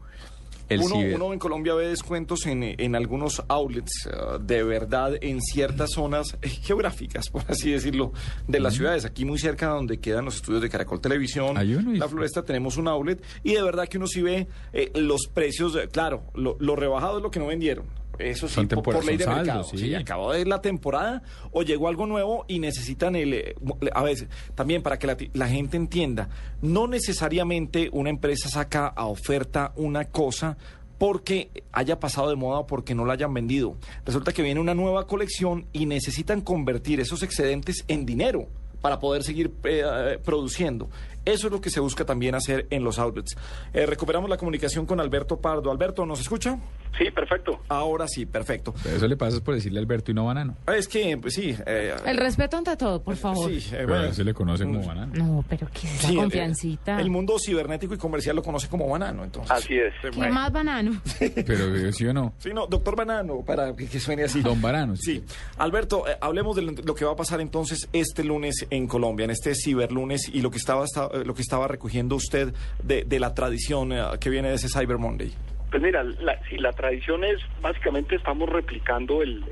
El uno, uno en Colombia ve descuentos en, en algunos outlets, eh, de verdad, en ciertas zonas geográficas, por así decirlo, de las ciudades. Aquí muy cerca donde quedan los estudios de Caracol Televisión, La Floresta, tenemos un outlet y de verdad que uno sí ve eh, los precios, claro, lo, lo rebajado es lo que no vendieron. Eso sí, Son por, ley de mercado. Sí, sí. acabó de ir la temporada o llegó algo nuevo y necesitan el... eh, A veces, también para que la, gente entienda, no necesariamente una empresa saca a oferta una cosa porque haya pasado de moda o porque no la hayan vendido. Resulta que viene una nueva colección y necesitan convertir esos excedentes en dinero para poder seguir eh, eh, produciendo. Eso es lo que se busca también hacer en los outlets. Eh, recuperamos la comunicación con Alberto Pardo. Alberto, ¿nos escucha? Sí, perfecto. Ahora sí, perfecto. Pero eso le pasa por decirle Alberto y no banano. Es que, pues sí. eh, El respeto ante todo, por favor. Sí, eh, Pero bueno. se le conoce como banano. No, pero ¿qué es Sí, la el- confiancita? El, mundo cibernético y comercial lo conoce como banano, entonces. Así es. ¿Qué más banano? Pero eh, sí o no. Sí, no, doctor Banano, para que, que suene así. Don Banano. Sí. Alberto, eh, hablemos de lo, que va a pasar entonces este lunes en Colombia, en este ciberlunes, y lo que estaba, esta- eh, lo que estaba recogiendo usted de, de la tradición eh, que viene de ese Cyber Monday. Pues mira, la, si la tradición es, básicamente estamos replicando el,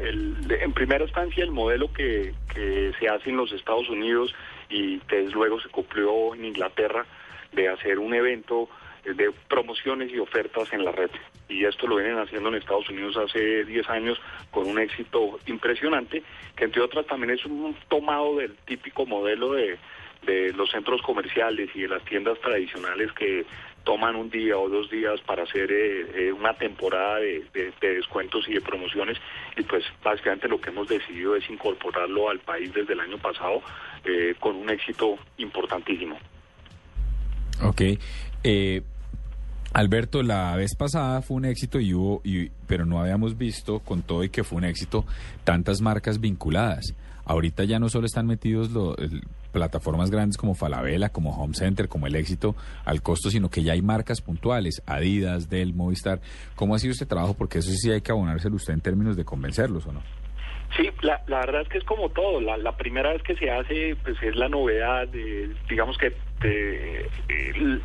en primera instancia el modelo que, se hace en los Estados Unidos y que luego se cumplió en Inglaterra de hacer un evento eh, de promociones y ofertas en la red. Y esto lo vienen haciendo en Estados Unidos hace 10 años con un éxito impresionante, que entre otras también es un tomado del típico modelo de, de los centros comerciales y de las tiendas tradicionales que toman un día o dos días para hacer eh, eh, una temporada de, de- de descuentos y de promociones y pues básicamente lo que hemos decidido es incorporarlo al país desde el año pasado eh, con un éxito importantísimo. Ok. Eh, Alberto, la vez pasada fue un éxito y hubo, y, pero no habíamos visto con todo y que fue un éxito tantas marcas vinculadas. Ahorita ya no solo están metidos lo- el- plataformas grandes como Falabella, como Home Center, como El Éxito al costo, sino que ya hay marcas puntuales, Adidas, Dell, Movistar. ¿Cómo ha sido este trabajo? Porque eso sí hay que abonárselo usted en términos de convencerlos, ¿o no? Sí, la, la verdad es que es como todo. La, la primera vez que se hace, pues es la novedad. de, digamos que eh,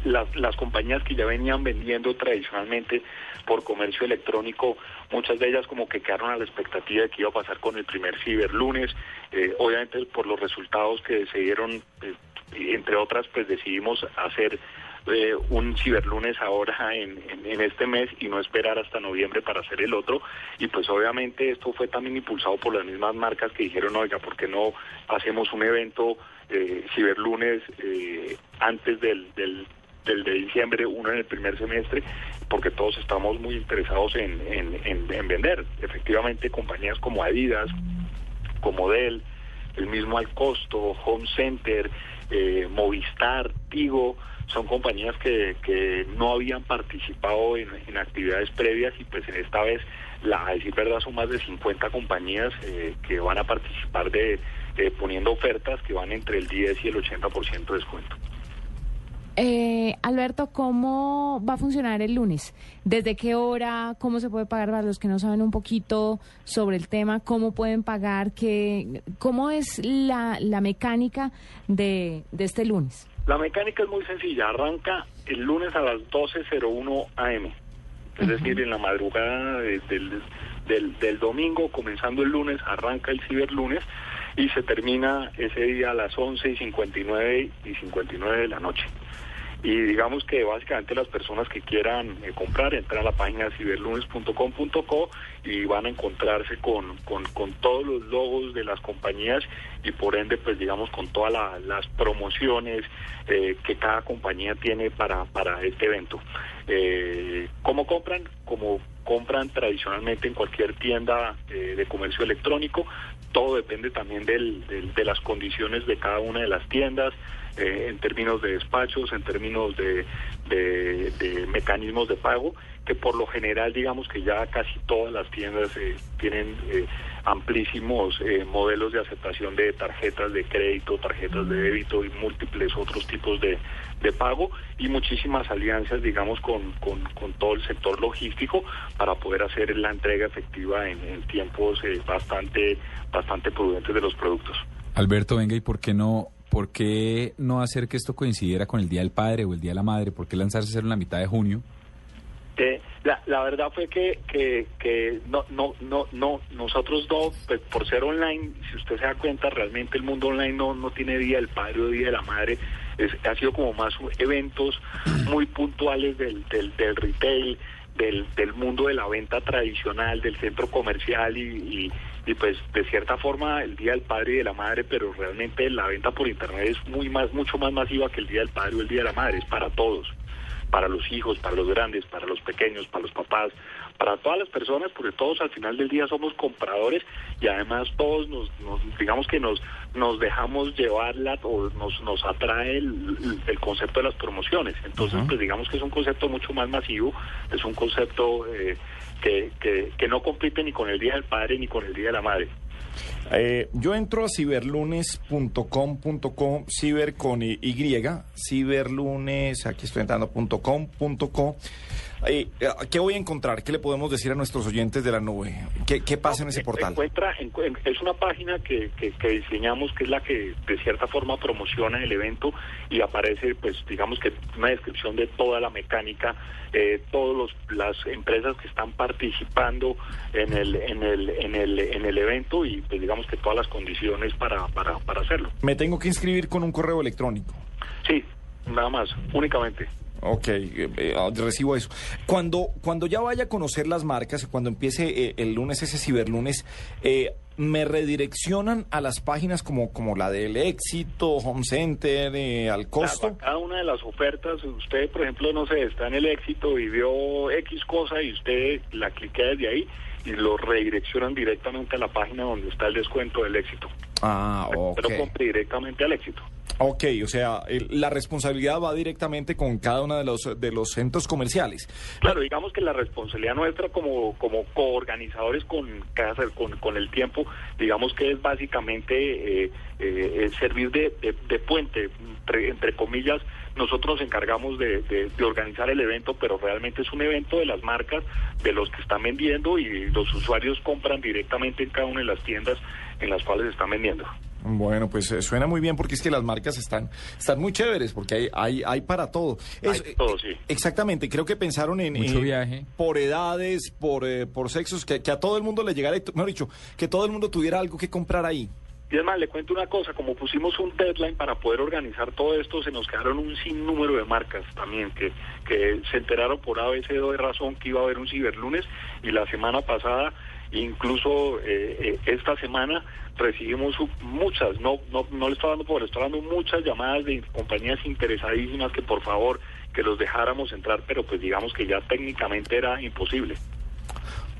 las, las compañías que ya venían vendiendo tradicionalmente por comercio electrónico, muchas de ellas como que quedaron a la expectativa de qué iba a pasar con el primer ciberlunes. Eh, obviamente por los resultados que se dieron, eh, entre otras, pues decidimos hacer eh, un ciberlunes ahora en, en, en este mes y no esperar hasta noviembre para hacer el otro. Y pues obviamente esto fue también impulsado por las mismas marcas que dijeron, oiga, ¿por qué no hacemos un evento eh, ciberlunes eh, antes del, del de diciembre, uno en el primer semestre? Porque todos estamos muy interesados en, en, en, en vender. Efectivamente, compañías como Adidas, como Dell, el mismo al costo, Home Center, eh, Movistar, Tigo, son compañías que, que no habían participado en, en actividades previas y pues en esta vez, la, a decir verdad, son más de 50 compañías eh, que van a participar de eh, poniendo ofertas que van entre el 10 y el 80% de descuento. Eh, Alberto, ¿cómo va a funcionar el lunes? ¿Desde qué hora? ¿Cómo se puede pagar para los que no saben un poquito sobre el tema? ¿Cómo pueden pagar? ¿Qué, ¿Cómo es la, la mecánica de, de este lunes? La mecánica es muy sencilla, arranca el lunes a las 12.01 am, es decir, en la madrugada de- del, del, del domingo, comenzando el lunes, arranca el ciberlunes y se termina ese día a las 11 y 59 y 59 de la noche. Y digamos que básicamente las personas que quieran eh, comprar entran a la página ciberlunes.com.co y van a encontrarse con, con, todos los logos de las compañías y por ende pues digamos con todas la- las promociones eh, que cada compañía tiene para, para este evento. Eh, ¿Cómo compran? Como compran tradicionalmente en cualquier tienda de comercio electrónico. Todo depende también del- de las condiciones de cada una de las tiendas, eh, en términos de despachos, en términos de mecanismos de pago, que por lo general digamos que ya casi todas las tiendas eh, tienen eh, amplísimos eh, modelos de aceptación de tarjetas de crédito, tarjetas de débito y múltiples otros tipos de, de pago y muchísimas alianzas, digamos, con, con, con todo el sector logístico para poder hacer la entrega efectiva en, en tiempos eh, bastante, bastante prudentes de los productos. Alberto, venga, ¿y por qué no, por qué no hacer que esto coincidiera con el Día del Padre o el Día de la Madre? ¿Por qué lanzarse a hacer en la mitad de junio? Eh, la, la verdad fue que, que, que no, no, no, no, nosotros no, pues, por ser online, si usted se da cuenta, realmente el mundo online no, no tiene Día del Padre o Día de la Madre, es, ha sido como más eventos muy puntuales del, del, del retail, del, del mundo de la venta tradicional, del centro comercial y, y, y, pues de cierta forma el Día del Padre y de la Madre, pero realmente la venta por internet es muy más, mucho más masiva que el Día del Padre o el Día de la Madre, es para todos para los hijos, para los grandes, para los pequeños, para los papás, para todas las personas, porque todos al final del día somos compradores y además todos nos, nos digamos que nos nos dejamos llevarla o nos nos atrae el, el concepto de las promociones. Entonces, pues digamos que es un concepto mucho más masivo, es un concepto eh, que, que, que no compite ni con el Día del Padre ni con el Día de la Madre. Eh, yo entro a ciberlunes.com.co, ciber con Y, ciberlunes, aquí estoy entrando, punto com, punto co. Eh, ¿Qué voy a encontrar? ¿Qué le podemos decir a nuestros oyentes de la nube? ¿Qué, qué pasa en ese portal? Encuentra, encu- es una página que, que, que diseñamos que es la que de cierta forma promociona el evento y aparece, pues digamos que una descripción de toda la mecánica, eh, todas las empresas que están participando en el, en el, en el, en el evento y pues digamos que todas las condiciones para, para, para hacerlo. Me tengo que inscribir con un correo electrónico. Sí, nada más, únicamente. Ok, eh, eh, recibo eso. Cuando, cuando ya vaya a conocer las marcas, cuando empiece eh, el lunes, ese ciberlunes, eh, ¿me redireccionan a las páginas como, como la del éxito, Home Center, al costo? Claro, cada una de las ofertas, usted, por ejemplo, no sé, está en el éxito y vio X cosa y usted la cliquea desde ahí y lo redireccionan directamente a la página donde está el descuento del éxito. Ah, ok. Pero compre directamente al éxito. Ok, o sea, el- la responsabilidad va directamente con cada uno de los, de los centros comerciales. Claro, digamos que la responsabilidad nuestra como, como coorganizadores con, con, con el tiempo, digamos que es básicamente eh, eh, servir de, de- de puente, entre, entre comillas, nosotros nos encargamos de, de- de organizar el evento, pero realmente es un evento de las marcas, de los que están vendiendo y los usuarios compran directamente en cada una de las tiendas en las cuales están vendiendo. Bueno, pues eh, suena muy bien porque es que las marcas están, están muy chéveres porque hay, hay, hay para todo. Es- todo, sí. Exactamente, creo que pensaron en... Mucho eh, viaje. Por edades, por, eh, por sexos, que, que a todo el mundo le llegara, mejor dicho, que todo el mundo tuviera algo que comprar ahí. Y es más, le cuento una cosa, como pusimos un deadline para poder organizar todo esto, se nos quedaron un sinnúmero de marcas también que, que se enteraron por ABC de razón que iba a haber un ciberlunes y la semana pasada, incluso eh, eh, esta semana, recibimos muchas, no, no, no le estoy dando por, le estoy dando muchas llamadas de compañías interesadísimas que por favor que los dejáramos entrar, pero pues digamos que ya técnicamente era imposible.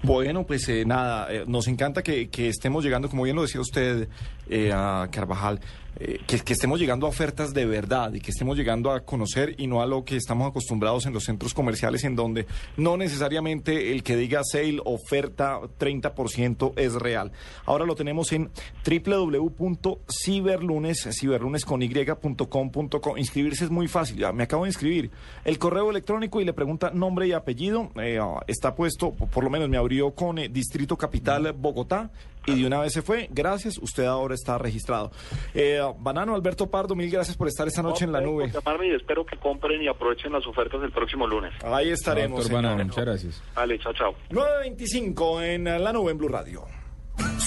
Bueno, pues eh, nada, eh, nos encanta que, que estemos llegando, como bien lo decía usted, eh, a Carvajal, eh, que, que estemos llegando a ofertas de verdad y que estemos llegando a conocer y no a lo que estamos acostumbrados en los centros comerciales en donde no necesariamente el que diga sale, oferta 30% es real. Ahora lo tenemos en www.ciberlunes, ciberlunes con y.com.co. Inscribirse es muy fácil, ya me acabo de inscribir. El correo electrónico y le pregunta nombre y apellido, eh, está puesto, por por lo menos me abrió con eh, Distrito Capital Bogotá y de una vez se fue. Gracias, usted ahora está registrado. Eh, Banano Alberto Pardo, mil gracias por estar esta noche en la No, nube. llamarme y espero que compren y aprovechen las ofertas el próximo lunes. Ahí estaremos. Doctor Banano, muchas gracias. Vale, chao, chao. 9.25 en la nube en Blue Radio.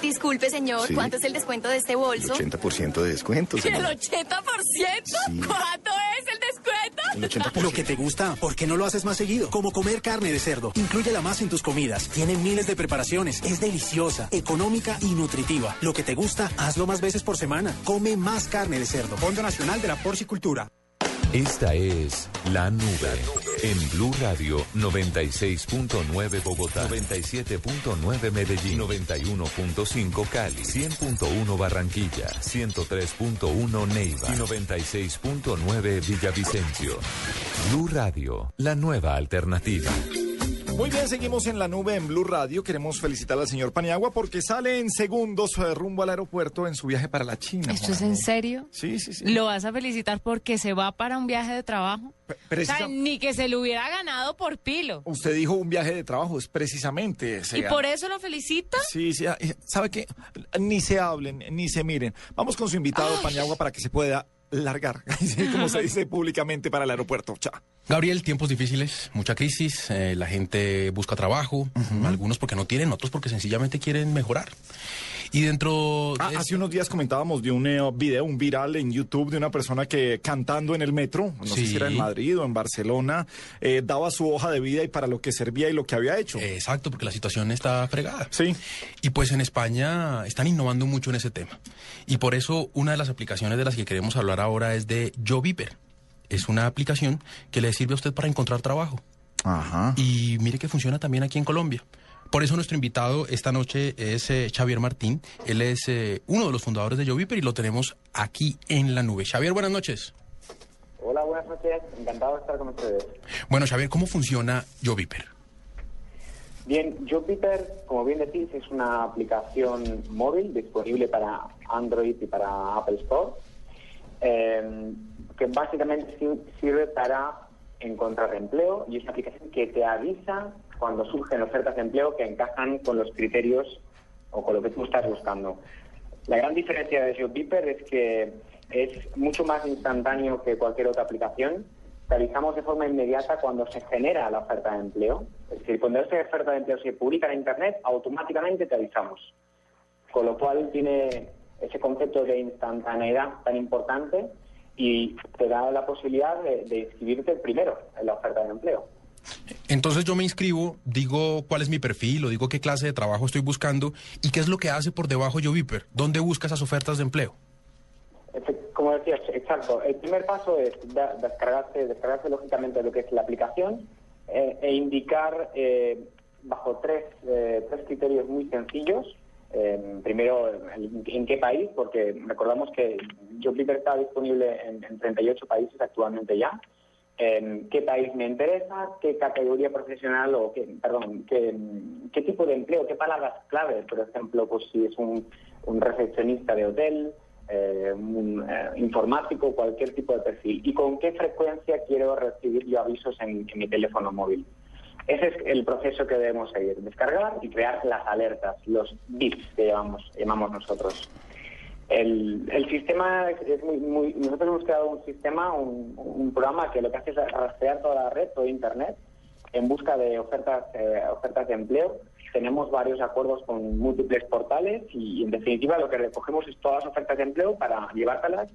Disculpe, señor, Sí. ¿cuánto es el descuento de este bolso? 80% de descuento, ¿El señor. 80%? ¿Cuánto es el descuento? El 80%. Lo que te gusta, ¿por qué no lo haces más seguido? Como comer carne de cerdo. Inclúyela más en tus comidas. Tiene miles de preparaciones. Es deliciosa, económica y nutritiva. Lo que te gusta, hazlo más veces por semana. Come más carne de cerdo. Fondo Nacional de la Porcicultura. Esta es La Nube en Blue Radio 96.9 Bogotá, 97.9 Medellín, 91.5 Cali, 100.1 Barranquilla, 103.1 Neiva y 96.9 Villavicencio. Blue Radio, la nueva alternativa. Muy bien, seguimos en la nube en Blue Radio. Queremos felicitar al señor Paniagua porque sale en segundos eh, rumbo al aeropuerto en su viaje para la China. ¿Esto es en serio? Sí, sí, sí. ¿Lo vas a felicitar porque se va para un viaje de trabajo? O sea, ni que se lo hubiera ganado por pilo. Usted dijo un viaje de trabajo, es precisamente ese. ¿Y por eso lo felicita? Sí, sí, ah, eh, ¿sabe qué? Ni se hablen, ni se miren. Vamos con su invitado Paniagua para que se pueda largar, como se dice públicamente para el aeropuerto. Chao. Gabriel, tiempos difíciles, mucha crisis, eh, la gente busca trabajo, algunos porque no tienen, otros porque sencillamente quieren mejorar. Y dentro Ah, hace unos días comentábamos de un eh, video, un viral en YouTube de una persona que cantando en el metro, no sé si era en Madrid o en Barcelona, eh, daba su hoja de vida y para lo que servía y lo que había hecho. Exacto, porque la situación está fregada. Sí. Y pues en España están innovando mucho en ese tema. Y por eso una de las aplicaciones de las que queremos hablar ahora es de JoBiper. Es una aplicación que le sirve a usted para encontrar trabajo. Ajá. Y mire que funciona también aquí en Colombia. Por eso nuestro invitado esta noche es eh, Xavier Martín. Él es eh, uno de los fundadores de JoBiper y lo tenemos aquí en la nube. Xavier, buenas noches. Hola, buenas noches. Encantado de estar con ustedes. Bueno, Xavier, ¿cómo funciona JoBiper? Bien, Jupiter, como bien decís, es una aplicación móvil disponible para Android y para Apple Store, eh, que básicamente si- sirve para encontrar empleo y es una aplicación que te avisa cuando surgen ofertas de empleo que encajan con los criterios o con lo que tú estás buscando. La gran diferencia de Jupiter es que es mucho más instantáneo que cualquier otra aplicación. Te avisamos de forma inmediata cuando se genera la oferta de empleo. Es decir, cuando esta oferta de empleo se publica en Internet, automáticamente te avisamos. Con lo cual tiene ese concepto de instantaneidad tan importante y te da la posibilidad de, de inscribirte primero en la oferta de empleo. Entonces yo me inscribo, digo cuál es mi perfil o digo qué clase de trabajo estoy buscando y qué es lo que hace por debajo YoViper. ¿Dónde busca esas ofertas de empleo? Como decías, exacto. El primer paso es descargarse, descargarse lógicamente lo que es la aplicación eh, e indicar eh, bajo tres, eh, tres criterios muy sencillos. Eh, primero, en qué país, porque recordamos que JobLeader está disponible en, en 38 países actualmente ya. En qué país me interesa, qué categoría profesional o qué, perdón, qué, tipo de empleo, qué palabras clave, por ejemplo, pues si es un, un recepcionista de hotel, eh, un eh, informático, cualquier tipo de perfil. ¿Y con qué frecuencia quiero recibir yo avisos en, mi teléfono móvil? Ese es el proceso que debemos seguir, descargar y crear las alertas, los bits que llamamos nosotros. El, el sistema es, muy, muy... Nosotros hemos creado un sistema, un, programa que lo que hace es rastrear toda la red, todo Internet, en busca de ofertas, eh, ofertas de empleo. Tenemos varios acuerdos con múltiples portales y, en definitiva, lo que recogemos es todas las ofertas de empleo para llevártelas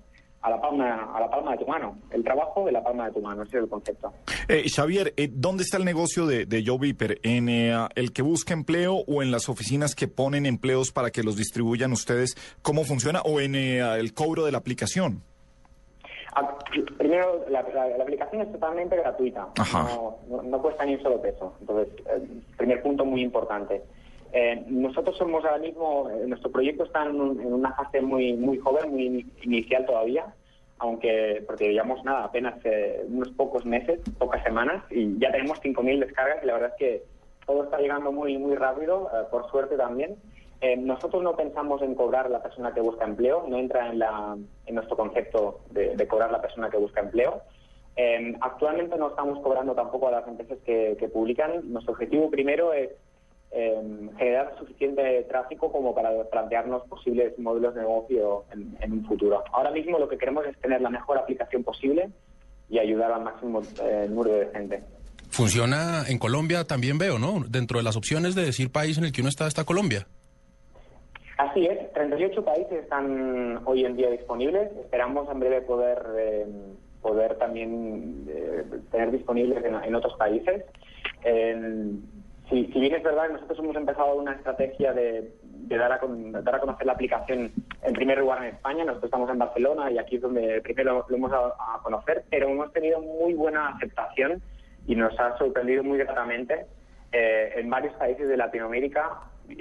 a la palma, a la palma de tu mano. El trabajo de la palma de tu mano, ese es el concepto. Eh, Xavier, eh, ¿dónde está el negocio de, de Joe Viper? ¿En eh, el que busca empleo o en las oficinas que ponen empleos para que los distribuyan ustedes? ¿Cómo funciona? ¿O en eh, el cobro de la aplicación? Ah, Primero, la, la- la aplicación es totalmente gratuita. No- no cuesta ni un solo peso. Entonces, eh, primer punto muy importante. Eh, nosotros somos ahora mismo, eh, nuestro proyecto está en, un- en una fase muy muy joven, muy ini- inicial todavía, aunque porque llevamos nada, apenas eh, unos pocos meses, pocas semanas, y ya tenemos 5.000 descargas y la verdad es que todo está llegando muy muy rápido, eh, por suerte también. Eh, nosotros no pensamos en cobrar a la persona que busca empleo, no entra en, la, en nuestro concepto de, de cobrar a la persona que busca empleo. Eh, actualmente no estamos cobrando tampoco a las empresas que, que publican. Nuestro objetivo primero es eh, generar suficiente tráfico como para plantearnos posibles modelos de negocio en, en un futuro. Ahora mismo lo que queremos es tener la mejor aplicación posible y ayudar al máximo eh, número de gente. Funciona en Colombia también veo, ¿no? Dentro de las opciones de decir país en el que uno está, está Colombia. Así es, 38 países están hoy en día disponibles. Esperamos en breve poder eh, poder también eh, tener disponibles en, en otros países. Si, si bien es verdad, nosotros hemos empezado una estrategia de, de dar, a, con- dar a conocer la aplicación en primer lugar en España. Nosotros estamos en Barcelona y aquí es donde primero lo hemos dado a conocer, pero hemos tenido muy buena aceptación y nos ha sorprendido muy gratamente eh, en varios países de Latinoamérica,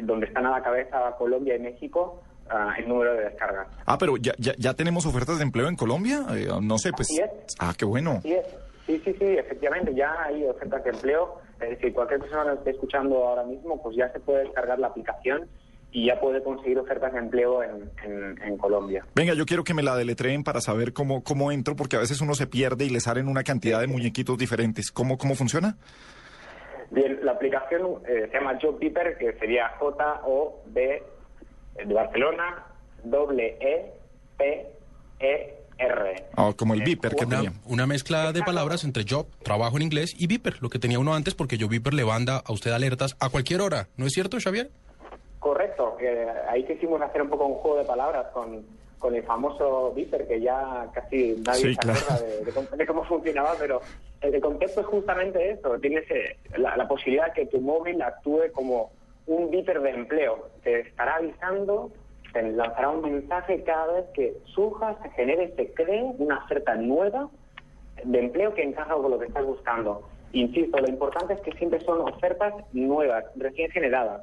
donde están a la cabeza Colombia y México, ah, el número de descargas. Ah, pero ¿ya, ya, ya tenemos ofertas de empleo en Colombia? Eh, no sé, pues... Así es. Ah, qué bueno. Sí, es. sí, sí, sí, efectivamente, ya hay ofertas de empleo. Es decir, cualquier persona que esté escuchando ahora mismo, pues ya se puede descargar la aplicación y ya puede conseguir ofertas de empleo en, en- en Colombia. Venga, yo quiero que me la deletreen para saber cómo, cómo entro, porque a veces uno se pierde y le salen una cantidad de muñequitos diferentes. ¿Cómo, cómo funciona? Bien, la aplicación eh, se llama Job Beeper, que sería J-O-B de Barcelona, doble E, P, E, R. Ah, como el Viper que Una, tenía. una mezcla de palabras entre job, trabajo en inglés, y Viper, lo que tenía uno antes, porque yo Viper le manda a usted alertas a cualquier hora. ¿No es cierto, Xavier? Correcto, que ahí quisimos hacer un poco un juego de palabras con, con el famoso Viper, que ya casi nadie Sí, se claro. acuerda de, de cómo, de cómo funcionaba, pero el, concepto es justamente eso, tienes la, la posibilidad que tu móvil actúe como un Viper de empleo, te estará avisando, te lanzará un mensaje cada vez que surja, se genere, se cree una oferta nueva de empleo que encaja con lo que estás buscando. Insisto, lo importante es que siempre son ofertas nuevas, recién generadas,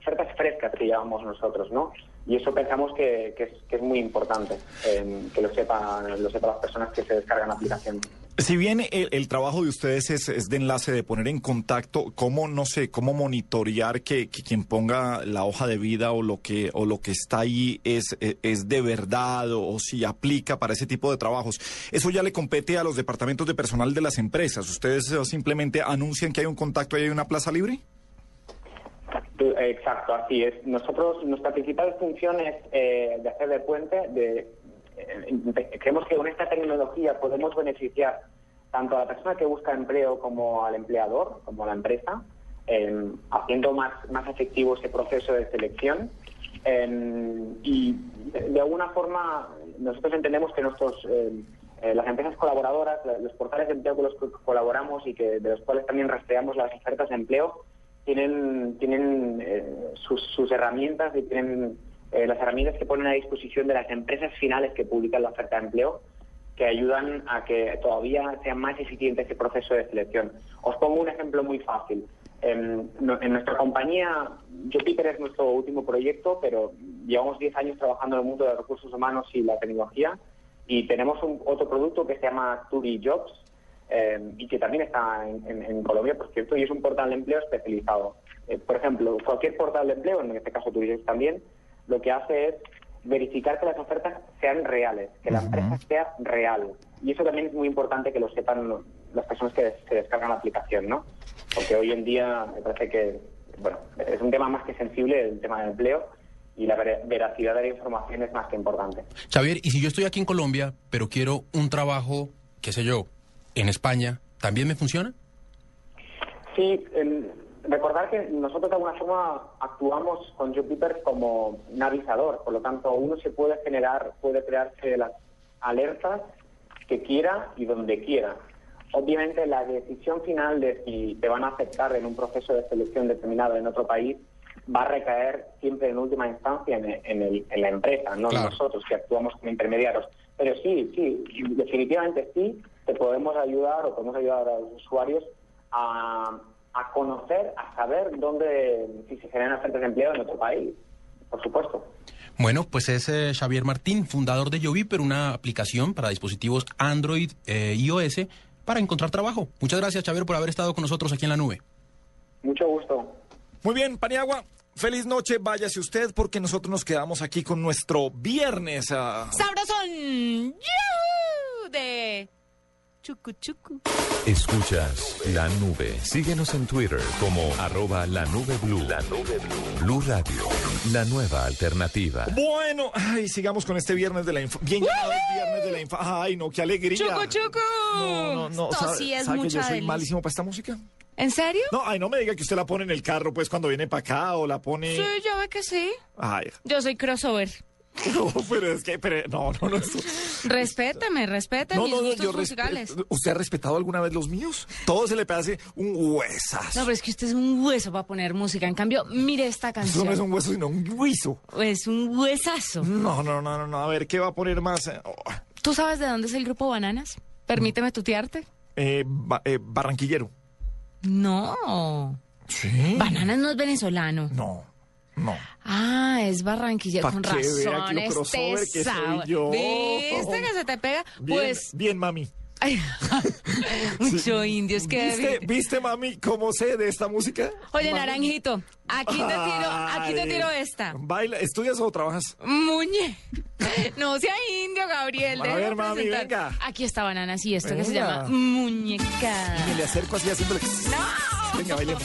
ofertas frescas que llamamos nosotros, ¿no? Y eso pensamos que, es, que es muy importante, eh, que lo sepan, lo sepan las personas que se descargan la aplicación. Si bien el, trabajo de ustedes es, es de enlace, de poner en contacto, ¿cómo, no sé, cómo monitorear que, quien ponga la hoja de vida o lo que, o lo que está ahí es, es, es de verdad o, si aplica para ese tipo de trabajos? Eso ya le compete a los departamentos de personal de las empresas. ¿Ustedes eh, simplemente anuncian que hay un contacto y hay una plaza libre? Exacto, así es. Nosotros, nuestra principal función es eh, de hacer de puente, de, creemos que con esta tecnología podemos beneficiar tanto a la persona que busca empleo como al empleador, como a la empresa, eh, haciendo más, más efectivo ese proceso de selección. Eh, y de, alguna forma nosotros entendemos que nuestros eh, eh, las empresas colaboradoras, la- los portales de empleo con los que colaboramos y que de los cuales también rastreamos las ofertas de empleo, tienen, tienen eh, sus, sus herramientas y tienen eh, las herramientas que ponen a disposición de las empresas finales que publican la oferta de empleo que ayudan a que todavía sea más eficiente ese proceso de selección. Os pongo un ejemplo muy fácil. En, nuestra compañía, Jupiter es nuestro último proyecto, pero llevamos 10 años trabajando en el mundo de recursos humanos y la tecnología y tenemos otro producto que se llama Turi Jobs eh, y que también está en Colombia, por cierto, y es un portal de empleo especializado. Eh, por ejemplo, cualquier portal de empleo, en este caso Turi Jobs también, lo que hace es verificar que las ofertas sean reales, que la empresa sea real. Y eso también es muy importante que lo sepan lo- las personas que des- se descargan la aplicación, ¿no? Porque hoy en día me parece que, bueno, es un tema más que sensible el tema del empleo y la ver- veracidad de la información es más que importante. Xavier, y si yo estoy aquí en Colombia, pero quiero un trabajo, qué sé yo, en España, ¿también me funciona? Sí, el- recordar que nosotros de alguna forma actuamos con Jupiter como un avisador, por lo tanto uno se puede generar, puede crearse las alertas que quiera y donde quiera. Obviamente la decisión final de si te van a aceptar en un proceso de selección determinado en otro país va a recaer siempre en última instancia en, en el- en la empresa, no nosotros que actuamos como intermediarios. Pero sí, sí, definitivamente sí, te podemos ayudar o podemos ayudar a los usuarios a, a conocer, a saber dónde, si se generan ofertas de empleo en otro país, por supuesto. Bueno, pues es eh, Xavier Martín, fundador de Yoviper, una aplicación para dispositivos Android e iOS para encontrar trabajo. Muchas gracias, Xavier, por haber estado con nosotros aquí en la nube. Mucho gusto. Muy bien, Paniagua. Feliz noche, váyase usted porque nosotros nos quedamos aquí con nuestro viernes. ah. Sabrosón de Chucu Chucu. Escuchas la nube. Síguenos en Twitter como arroba la nube blue. La nube blue. Blue Radio, la nueva alternativa. Bueno, ay, sigamos con este viernes de la infancia. Bien llamado el viernes de la infancia. Ay, no, qué alegría. Chucu Chucu. No, no, no. Esto ¿sabe- sí es sabe que mucha yo soy delicia. malísimo para esta música? ¿En serio? No, ay, no me diga que usted la pone en el carro, pues, cuando viene para acá o la pone... Sí, yo ve que sí. Ay, Yo soy crossover. no, pero es que... Pero, no, no, no. esto- Respéteme, respete No, mis no, no, gustos yo musicales. ¿Usted ha respetado alguna vez los míos? Todo se le parece un huesazo. No, pero es que usted es un hueso para poner música. En cambio, mire esta Eso canción. no es un hueso, sino un huizo. Es un huesazo. No, no, no, no, no. A ver, ¿qué va a poner más? Eh, oh, ¿Tú sabes de dónde es el grupo Bananas? Permíteme tutearte. eh, ba- eh, barranquillero. No. ¿Sí? Bananas no es venezolano. No, no. Ah, es barranquillero. Pa' Con que vea que razón, lo crossover este que soy yo. ¿Viste que se te pega? Bien, Pues, bien, mami. mucho indio. Es que... ¿Viste, ¿Viste, mami, cómo sé de esta música? Oye, Mami. Naranjito, aquí te tiro, aquí te tiro esta. ¿Baila, ¿Estudias o trabajas? Muñe. No sea indio, Gabriel. A ver, mami, venga. Aquí está Bananas y esto que se Venga. llama muñeca. Y me le acerco así haciéndole... ¡No! Venga, bailemos.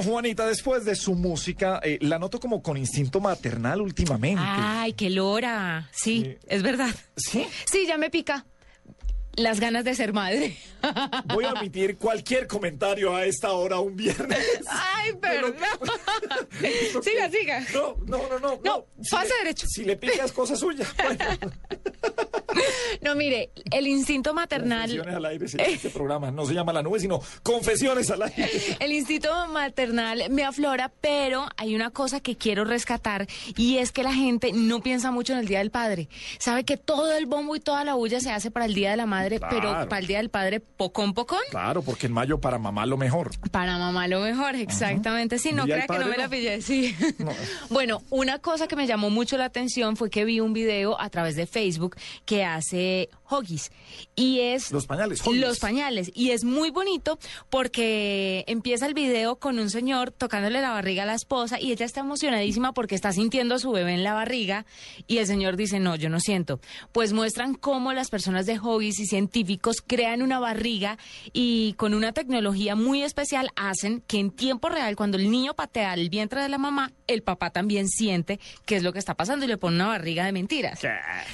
Bueno, Juanita, después de su música, eh, la noto como con instinto maternal últimamente. Ay, qué lora. Sí, es verdad. ¿Sí? Sí, ya me pica. Las ganas de ser madre. Voy a omitir cualquier comentario a esta hora un viernes. Ay, perdón. siga, siga. No, no, no, no. No, pase le- derecho. Si le pica es cosa suya. Bueno, No, mire, el instinto maternal. confesiones al aire, sí, este programa no se llama La Nube, sino Confesiones al aire. El instinto maternal me aflora, pero hay una cosa que quiero rescatar y es que la gente no piensa mucho en el Día del Padre. Sabe que todo el bombo y toda la bulla se hace para el Día de la Madre, pero para el Día del Padre, pocón, pocón. Claro, porque en mayo para mamá lo mejor. Para mamá lo mejor, exactamente. Sí, no crea que no me la pillé, sí. Bueno, una cosa que me llamó mucho la atención fue que vi un video a través de Facebook que hace Hoggies y es Los pañales, Huggies. los pañales y es muy bonito porque empieza el video con un señor tocándole la barriga a la esposa y ella está emocionadísima porque está sintiendo a su bebé en la barriga y el señor dice no yo no siento pues muestran cómo las personas de Hoggies y científicos crean una barriga y con una tecnología muy especial hacen que en tiempo real cuando el niño patea el vientre de la mamá el papá también siente qué es lo que está pasando y le pone una barriga de mentiras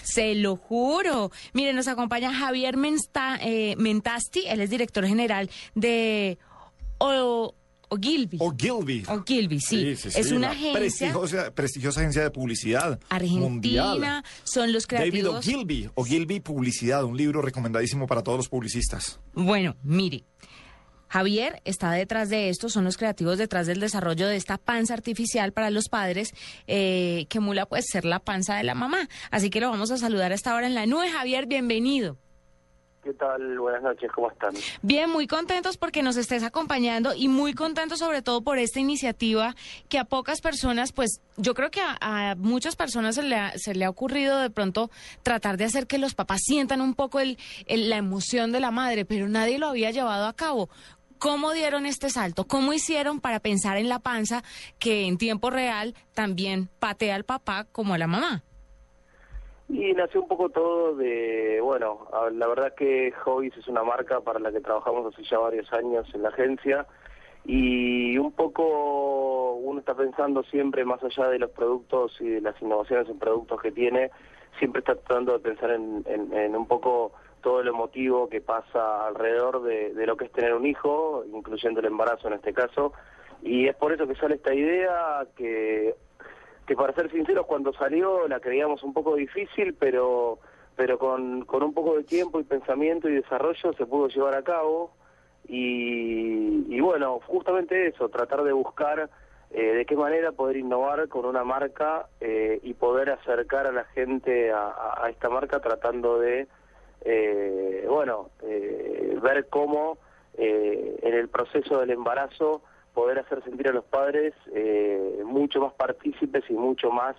se lo juro. Mire, nos acompaña Javier Mensta- eh, Mentasti, él es director general de O- Ogilvy. Ogilvy. Ogilvy, sí. Es una agencia Prestigiosa, prestigiosa agencia de publicidad argentina, mundial. son los David creativos. Ogilvy, Ogilvy Publicidad, un libro recomendadísimo para todos los publicistas. Bueno, mire. Javier está detrás de esto, son los creativos detrás del desarrollo de esta panza artificial para los padres, eh, que emula pues ser la panza de la mamá. Así que lo vamos a saludar a esta hora en la nube. Javier, bienvenido. ¿Qué tal? Buenas noches, ¿cómo están? Bien, muy contentos porque nos estés acompañando y muy contentos sobre todo por esta iniciativa que a pocas personas, pues yo creo que a, muchas personas se le, ha, se le ha ocurrido de pronto tratar de hacer que los papás sientan un poco el- la emoción de la madre, pero nadie lo había llevado a cabo. ¿Cómo dieron este salto? ¿Cómo hicieron para pensar en la panza que en tiempo real también patea al papá como a la mamá? Y nació un poco todo de, bueno, la verdad que Hobbies es una marca para la que trabajamos hace ya varios años en la agencia. Y un poco uno está pensando siempre más allá de los productos y de las innovaciones en productos que tiene, siempre está tratando de pensar en, en- en un poco todo lo emotivo que pasa alrededor de, de lo que es tener un hijo, incluyendo el embarazo en este caso, y es por eso que sale esta idea que que para ser sinceros cuando salió la creíamos un poco difícil, pero pero con, con un poco de tiempo y pensamiento y desarrollo se pudo llevar a cabo. Y, y bueno, justamente eso, tratar de buscar eh, de qué manera poder innovar con una marca eh, y poder acercar a la gente a, a- esta marca tratando de, eh, bueno, eh, ver cómo eh, en el proceso del embarazo poder hacer sentir a los padres eh, mucho más partícipes y mucho más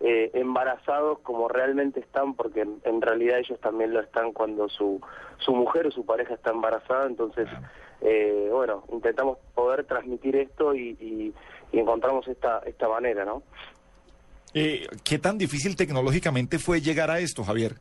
eh, embarazados como realmente están, porque en, en realidad ellos también lo están cuando su, su mujer o su pareja está embarazada, entonces, eh, bueno, intentamos poder transmitir esto y, y- y encontramos esta, esta manera, ¿no? Eh, ¿Qué tan difícil tecnológicamente fue llegar a esto, Javier?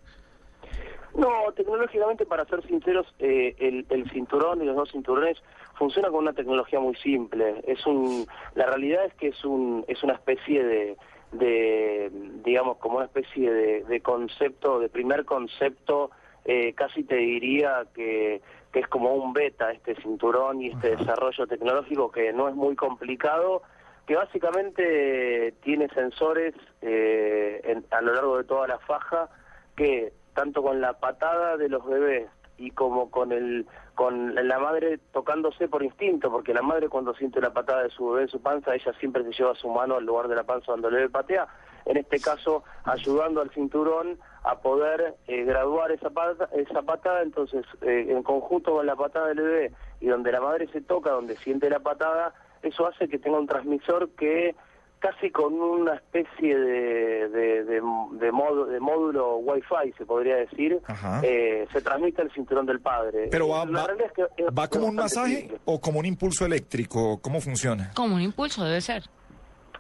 No, tecnológicamente, para ser sinceros, eh, el, el cinturón y los dos cinturones funcionan con una tecnología muy simple. Es un, la realidad es que es un, es una especie de, de digamos, como una especie de, de concepto, de primer concepto, eh, casi te diría que, que es como un beta este cinturón y este desarrollo tecnológico que no es muy complicado, que básicamente tiene sensores eh, en- a lo largo de toda la faja que tanto con la patada de los bebés y como con el con la madre tocándose por instinto, porque la madre cuando siente la patada de su bebé en su panza, ella siempre se lleva su mano al lugar de la panza donde bebé patea, en este caso ayudando al cinturón a poder eh, graduar esa pata, esa patada, entonces eh, en conjunto con la patada del bebé y donde la madre se toca, donde siente la patada, eso hace que tenga un transmisor que casi con una especie de, de, de, de modo- de módulo Wi-Fi, se podría decir, eh, se transmite al cinturón del padre. Pero Eh, va, la va, realidad es que es- ¿va es como un masaje simple. o como un impulso eléctrico? ¿Cómo funciona? Como un impulso debe ser.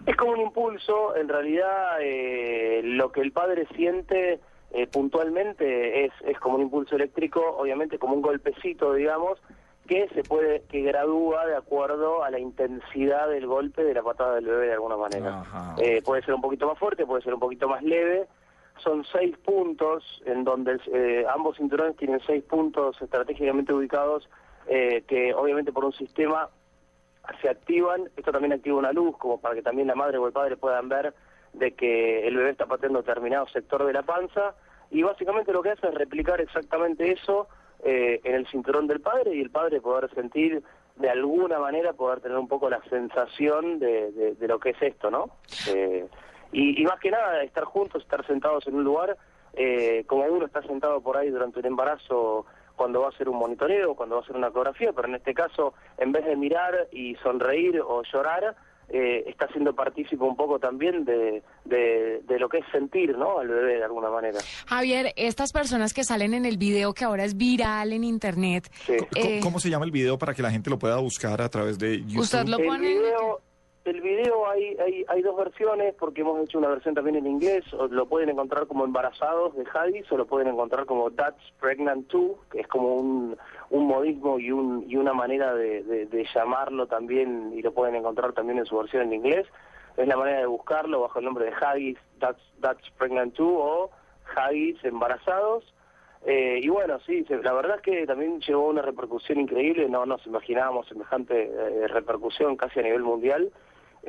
Es como un impulso, en realidad eh, lo que el padre siente eh, puntualmente es, es como un impulso eléctrico, obviamente como un golpecito, digamos, que se puede que gradúa de acuerdo a la intensidad del golpe de la patada del bebé de alguna manera. Eh, puede ser un poquito más fuerte, puede ser un poquito más leve. Son seis puntos en donde eh, ambos cinturones tienen seis puntos estratégicamente ubicados eh, que obviamente por un sistema se activan. Esto también activa una luz como para que también la madre o el padre puedan ver de que el bebé está pateando determinado sector de la panza y básicamente lo que hace es replicar exactamente eso eh, en el cinturón del padre y el padre poder sentir de alguna manera, poder tener un poco la sensación de, de, lo que es esto, ¿no? Eh, y, más que nada, estar juntos, estar sentados en un lugar, eh, como uno está sentado por ahí durante un embarazo cuando va a hacer un monitoreo, cuando va a hacer una ecografía, pero en este caso, en vez de mirar y sonreír o llorar, eh, está siendo partícipe un poco también de, de, lo que es sentir, ¿no? Al bebé de alguna manera. Javier, estas personas que salen en el video que ahora es viral en internet. Eh, ¿Cómo, se llama el video para que la gente lo pueda buscar a través de YouTube? ¿Usted lo pone? El video hay, hay, hay, dos versiones, porque hemos hecho una versión también en inglés, lo pueden encontrar como Embarazados de Hadis, o lo pueden encontrar como That's Pregnant 2, que es como un, un modismo y, un, y una manera de, llamarlo también, y lo pueden encontrar también en su versión en inglés. Es la manera de buscarlo bajo el nombre de Hadis, That's, Pregnant 2, o Hadis Embarazados. Eh, y bueno, sí, la verdad es que también llevó una repercusión increíble, no nos imaginábamos semejante eh, repercusión casi a nivel mundial.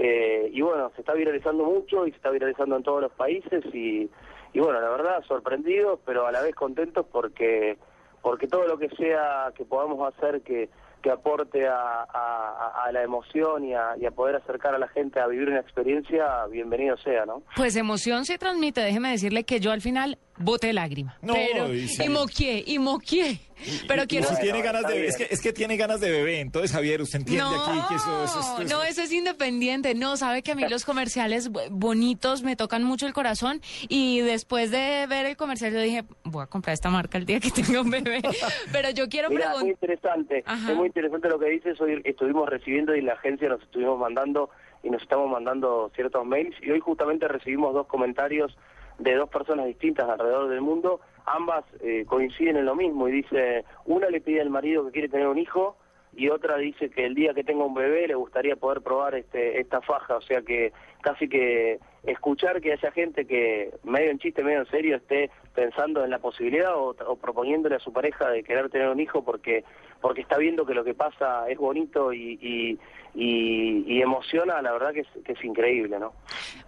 Eh, y bueno, se está viralizando mucho y se está viralizando en todos los países y, y bueno, la verdad, sorprendidos, pero a la vez contentos porque, porque todo lo que sea que podamos hacer que, que aporte a, a, la emoción y a, y a, poder acercar a la gente a vivir una experiencia, bienvenido sea, ¿no? Pues emoción se transmite, déjeme decirle que yo al final boté lágrima. No, pero, y, y moquié, y moquié. Pero quiero... tiene ganas de, es, que, es que tiene ganas de bebé, entonces Javier, usted entiende aquí que eso, es... No, eso es independiente, no, sabe que a mí los comerciales bonitos me tocan mucho el corazón y después de ver el comercial yo dije, voy a comprar esta marca el día que tenga un bebé, pero yo quiero preguntar... Es muy interesante, es muy interesante lo que dices, hoy estuvimos recibiendo y la agencia nos estuvimos mandando y nos estamos mandando ciertos mails y hoy justamente recibimos dos comentarios de dos personas distintas alrededor del mundo, ambas eh, coinciden en lo mismo y dice, una le pide al marido que quiere tener un hijo y otra dice que el día que tenga un bebé le gustaría poder probar este, esta faja, o sea que casi que escuchar que haya gente que medio en chiste, medio en serio esté pensando en la posibilidad o, proponiéndole a su pareja de querer tener un hijo porque porque está viendo que lo que pasa es bonito y, y, emociona, la verdad que es, que es increíble, ¿no?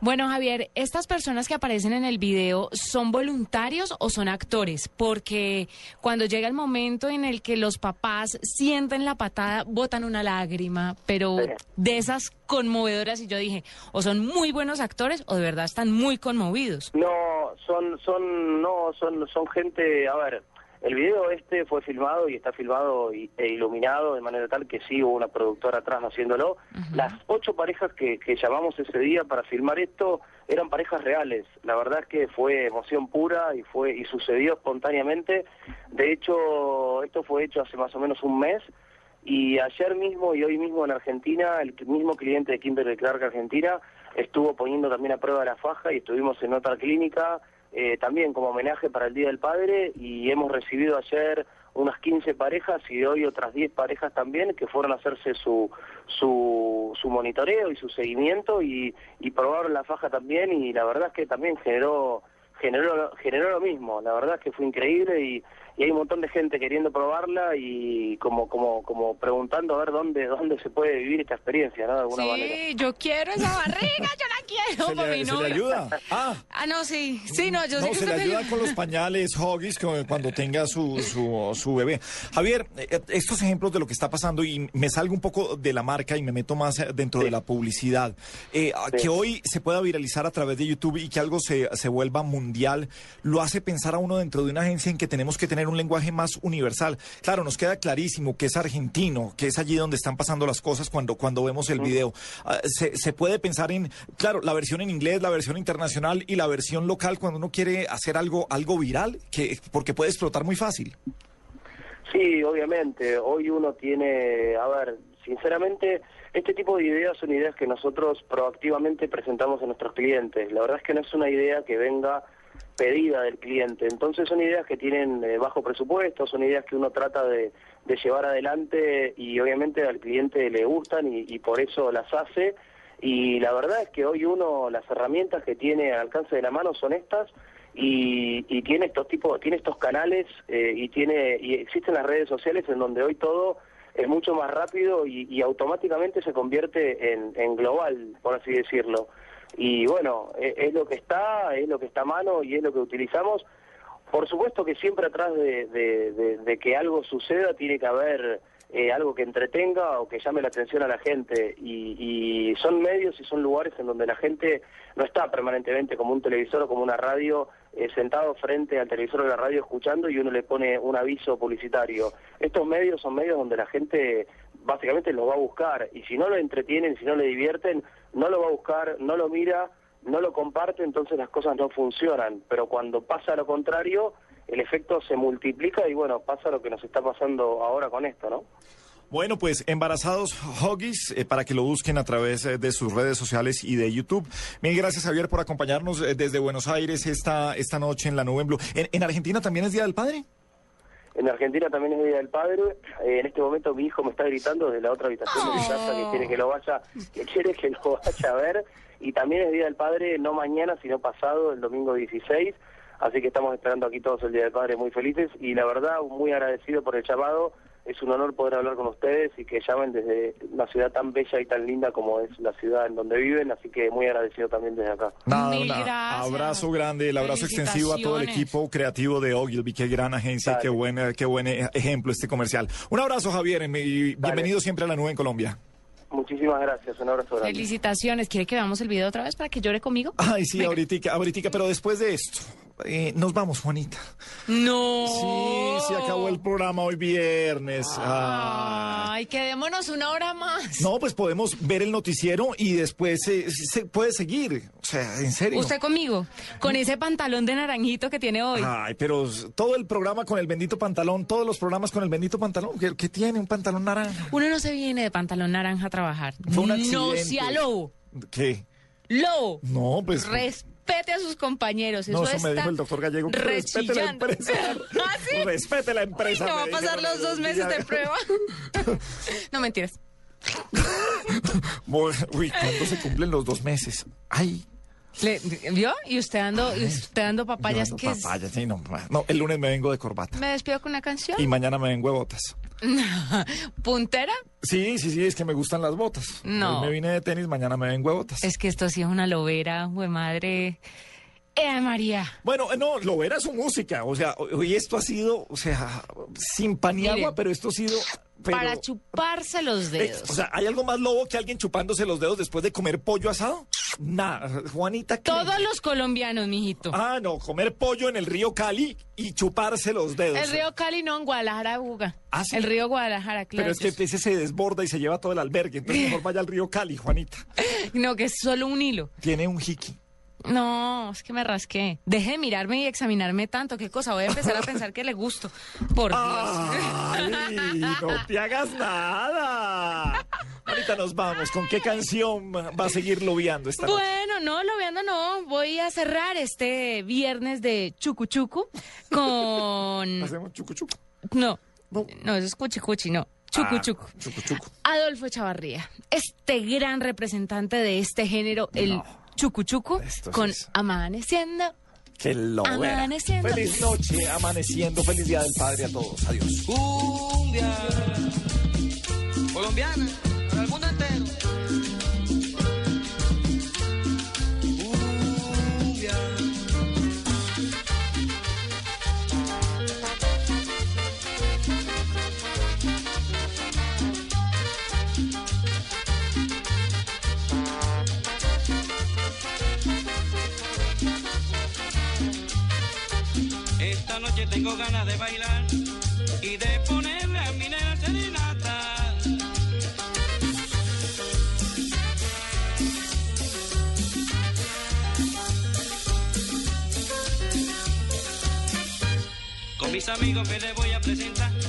Bueno, Javier, ¿estas personas que aparecen en el video son voluntarios o son actores? Porque cuando llega el momento en el que los papás sienten la patada, botan una lágrima, pero de esas conmovedoras y yo dije, o son muy buenos actores o de verdad están muy conmovidos. No, son, son, no, son, son gente, a ver, el video este fue filmado y está filmado e iluminado de manera tal que sí hubo una productora atrás haciéndolo. Las ocho parejas que, que llamamos ese día para filmar esto eran parejas reales. La verdad es que fue emoción pura y fue y sucedió espontáneamente. De hecho, esto fue hecho hace más o menos un mes y ayer mismo y hoy mismo en Argentina, el mismo cliente de Kimberly Clark Argentina estuvo poniendo también a prueba la faja y estuvimos en otra clínica eh, también como homenaje para el Día del Padre y hemos recibido ayer unas 15 parejas y hoy otras 10 parejas también que fueron a hacerse su, su, su monitoreo y su seguimiento y, probaron la faja también y la verdad es que también generó generó generó lo mismo. La verdad es que fue increíble y, y hay un montón de gente queriendo probarla y como como como preguntando a ver dónde dónde se puede vivir esta experiencia, ¿no? De alguna manera. Sí, yo quiero esa barriga, yo la quiero ¿Se le, ¿se le ayuda? Ah. ah, no, sí. Sí, no, yo no, sé que se le ayuda con los pañales, Hoggies, cuando tenga su, su, su bebé. Javier, eh, estos ejemplos de lo que está pasando y me salgo un poco de la marca y me meto más dentro de la publicidad. Eh, que hoy se pueda viralizar a través de YouTube y que algo se, se vuelva mundial, lo hace pensar a uno dentro de una agencia en que tenemos que tener un lenguaje más universal. Claro, nos queda clarísimo que es argentino, que es allí donde están pasando las cosas cuando, cuando vemos el video. Ah, se, se puede pensar en, claro, la versión en inglés, la versión internacional y la versión local cuando uno quiere hacer algo, algo viral, que, porque puede explotar muy fácil. Sí, obviamente. Hoy uno tiene, a ver, sinceramente, este tipo de ideas son ideas que nosotros proactivamente presentamos a nuestros clientes. La verdad es que no es una idea que venga pedida del cliente. Entonces son ideas que tienen eh, bajo presupuesto, son ideas que uno trata de, de llevar adelante y obviamente al cliente le gustan y, por eso las hace. Y la verdad es que hoy uno, las herramientas que tiene al alcance de la mano son estas y, y tiene estos tipos, tiene estos canales eh, y tiene y existen las redes sociales en donde hoy todo es mucho más rápido y, automáticamente se convierte en, en global, por así decirlo. Y bueno, e- es, lo que está, es lo que está a mano y es lo que utilizamos. Por supuesto que siempre atrás de que algo suceda tiene que haber eh, algo que entretenga o que llame la atención a la gente. Y, y son medios y son lugares en donde la gente no está permanentemente como un televisor o como una radio eh, sentado frente al televisor o la radio escuchando y uno le pone un aviso publicitario. Estos medios son medios donde la gente básicamente los va a buscar y si no lo entretienen, si no le divierten, no lo va a buscar, no lo mira, no lo comparte, entonces las cosas no funcionan. Pero cuando pasa lo contrario, el efecto se multiplica y bueno, pasa lo que nos está pasando ahora con esto, ¿no? Bueno, pues embarazados Hoggies, eh, para que lo busquen a través eh, de sus redes sociales y de YouTube. Mil gracias, Javier, por acompañarnos eh, desde Buenos Aires esta, esta noche en la nube en Blue. ¿En, en Argentina también es Día del Padre? En Argentina también es Día del Padre. Eh, en este momento mi hijo me está gritando desde la otra habitación de mi casa que quiere que lo vaya, que quiere que lo vaya a ver. Y también es Día del Padre no mañana, sino pasado, el domingo 16. Así que estamos esperando aquí todos el Día del Padre muy felices y la verdad muy agradecido por el llamado. Es un honor poder hablar con ustedes y que llamen desde una ciudad tan bella y tan linda como es la ciudad en donde viven, así que muy agradecido también desde acá. Nada, Mil abrazo grande, el abrazo extensivo a todo el Felicitaciones. equipo creativo de Ogilvy. Qué gran agencia, qué buen, eh, qué buen eh, ejemplo este comercial. Un abrazo, Javier, y bienvenido siempre a la nube en Colombia. Muchísimas gracias, un abrazo grande. Felicitaciones. ¿Quiere que veamos el video otra vez para que llore conmigo? Ay, sí, ahorita, ahorita, pero después de esto, eh, nos vamos, Juanita. No. Sí, se acabó el programa hoy viernes. Ah. Ay, quedémonos una hora más. No, pues podemos ver el noticiero y después se, se puede seguir. O sea, en serio. Usted conmigo, con ese pantalón de naranjito que tiene hoy. Ay, pero todo el programa con el bendito pantalón, todos los programas con el bendito pantalón. ¿Qué, qué tiene un pantalón naranja? Uno no se viene de pantalón naranja a trabajar. Fue un no accidente. sea lobo. ¿Qué? Lobo. No, pues. Respete a sus compañeros. no, eso me dijo el doctor Gallego. que Respete la empresa. ¿Ah, sí? Respete la Uy, empresa. no va a pasar los dos meses de prueba. no mentiras. Uy, ¿cuándo se cumplen los dos meses? Ay. Le- ¿Vio? Y usted dando, y usted dando papayas yo ando que es- papaya, sí, no, no, el lunes me vengo de corbata. Me despido con una canción. Y mañana me vengo de botas. ¿Puntera? Sí, sí, sí, es que me gustan las botas. No. Hoy me vine de tenis, mañana me vengo de botas. Es que esto sí es una lobera, güey madre. Eh, María. Bueno, eh, no, lo verá su música. O sea, hoy esto ha sido, o sea, sin pan ni Mire, agua, pero esto ha sido. pero- Para chuparse los Eh, dedos. o sea, ¿hay algo más lobo que alguien chupándose los dedos después de comer pollo asado? Nada, Juanita. ¿qué? Todos los colombianos, mijito. Ah, no, comer pollo en el río Cali y chuparse los dedos. El río Cali no, en Guadalajara, Buga. Ah, ¿sí? El río Guadalajara, claro. Pero es que ese se desborda y se lleva todo el albergue. Entonces mejor vaya al río Cali, Juanita. No, que es solo un hilo. Tiene un jiqui. No, es que me rasqué. Deje de mirarme y examinarme tanto. ¿Qué cosa? Voy a empezar a pensar que le gusto. Por Dios. Ay, no te hagas nada. Ahorita nos vamos. ¿Con qué canción va a seguir lobeando esta noche? Bueno, no, lo veando no. Voy a cerrar este viernes de Chucu Chucu con... ¿Hacemos chucu chucu? No, no, eso es cuchi cuchi, no. Chucu Ah, Chucu. chucu chucu. Adolfo Chavarría, este gran representante de este género, el Chucu Chucu, Esto con es- Amaneciendo. Que lo. Amaneciendo. Feliz noche, amaneciendo. Feliz día del Padre a todos. Adiós. Cumbia colombiana para el mundo entero. Tengo ganas de bailar y de ponerle a mi nena serenata. Con mis amigos que le voy a presentar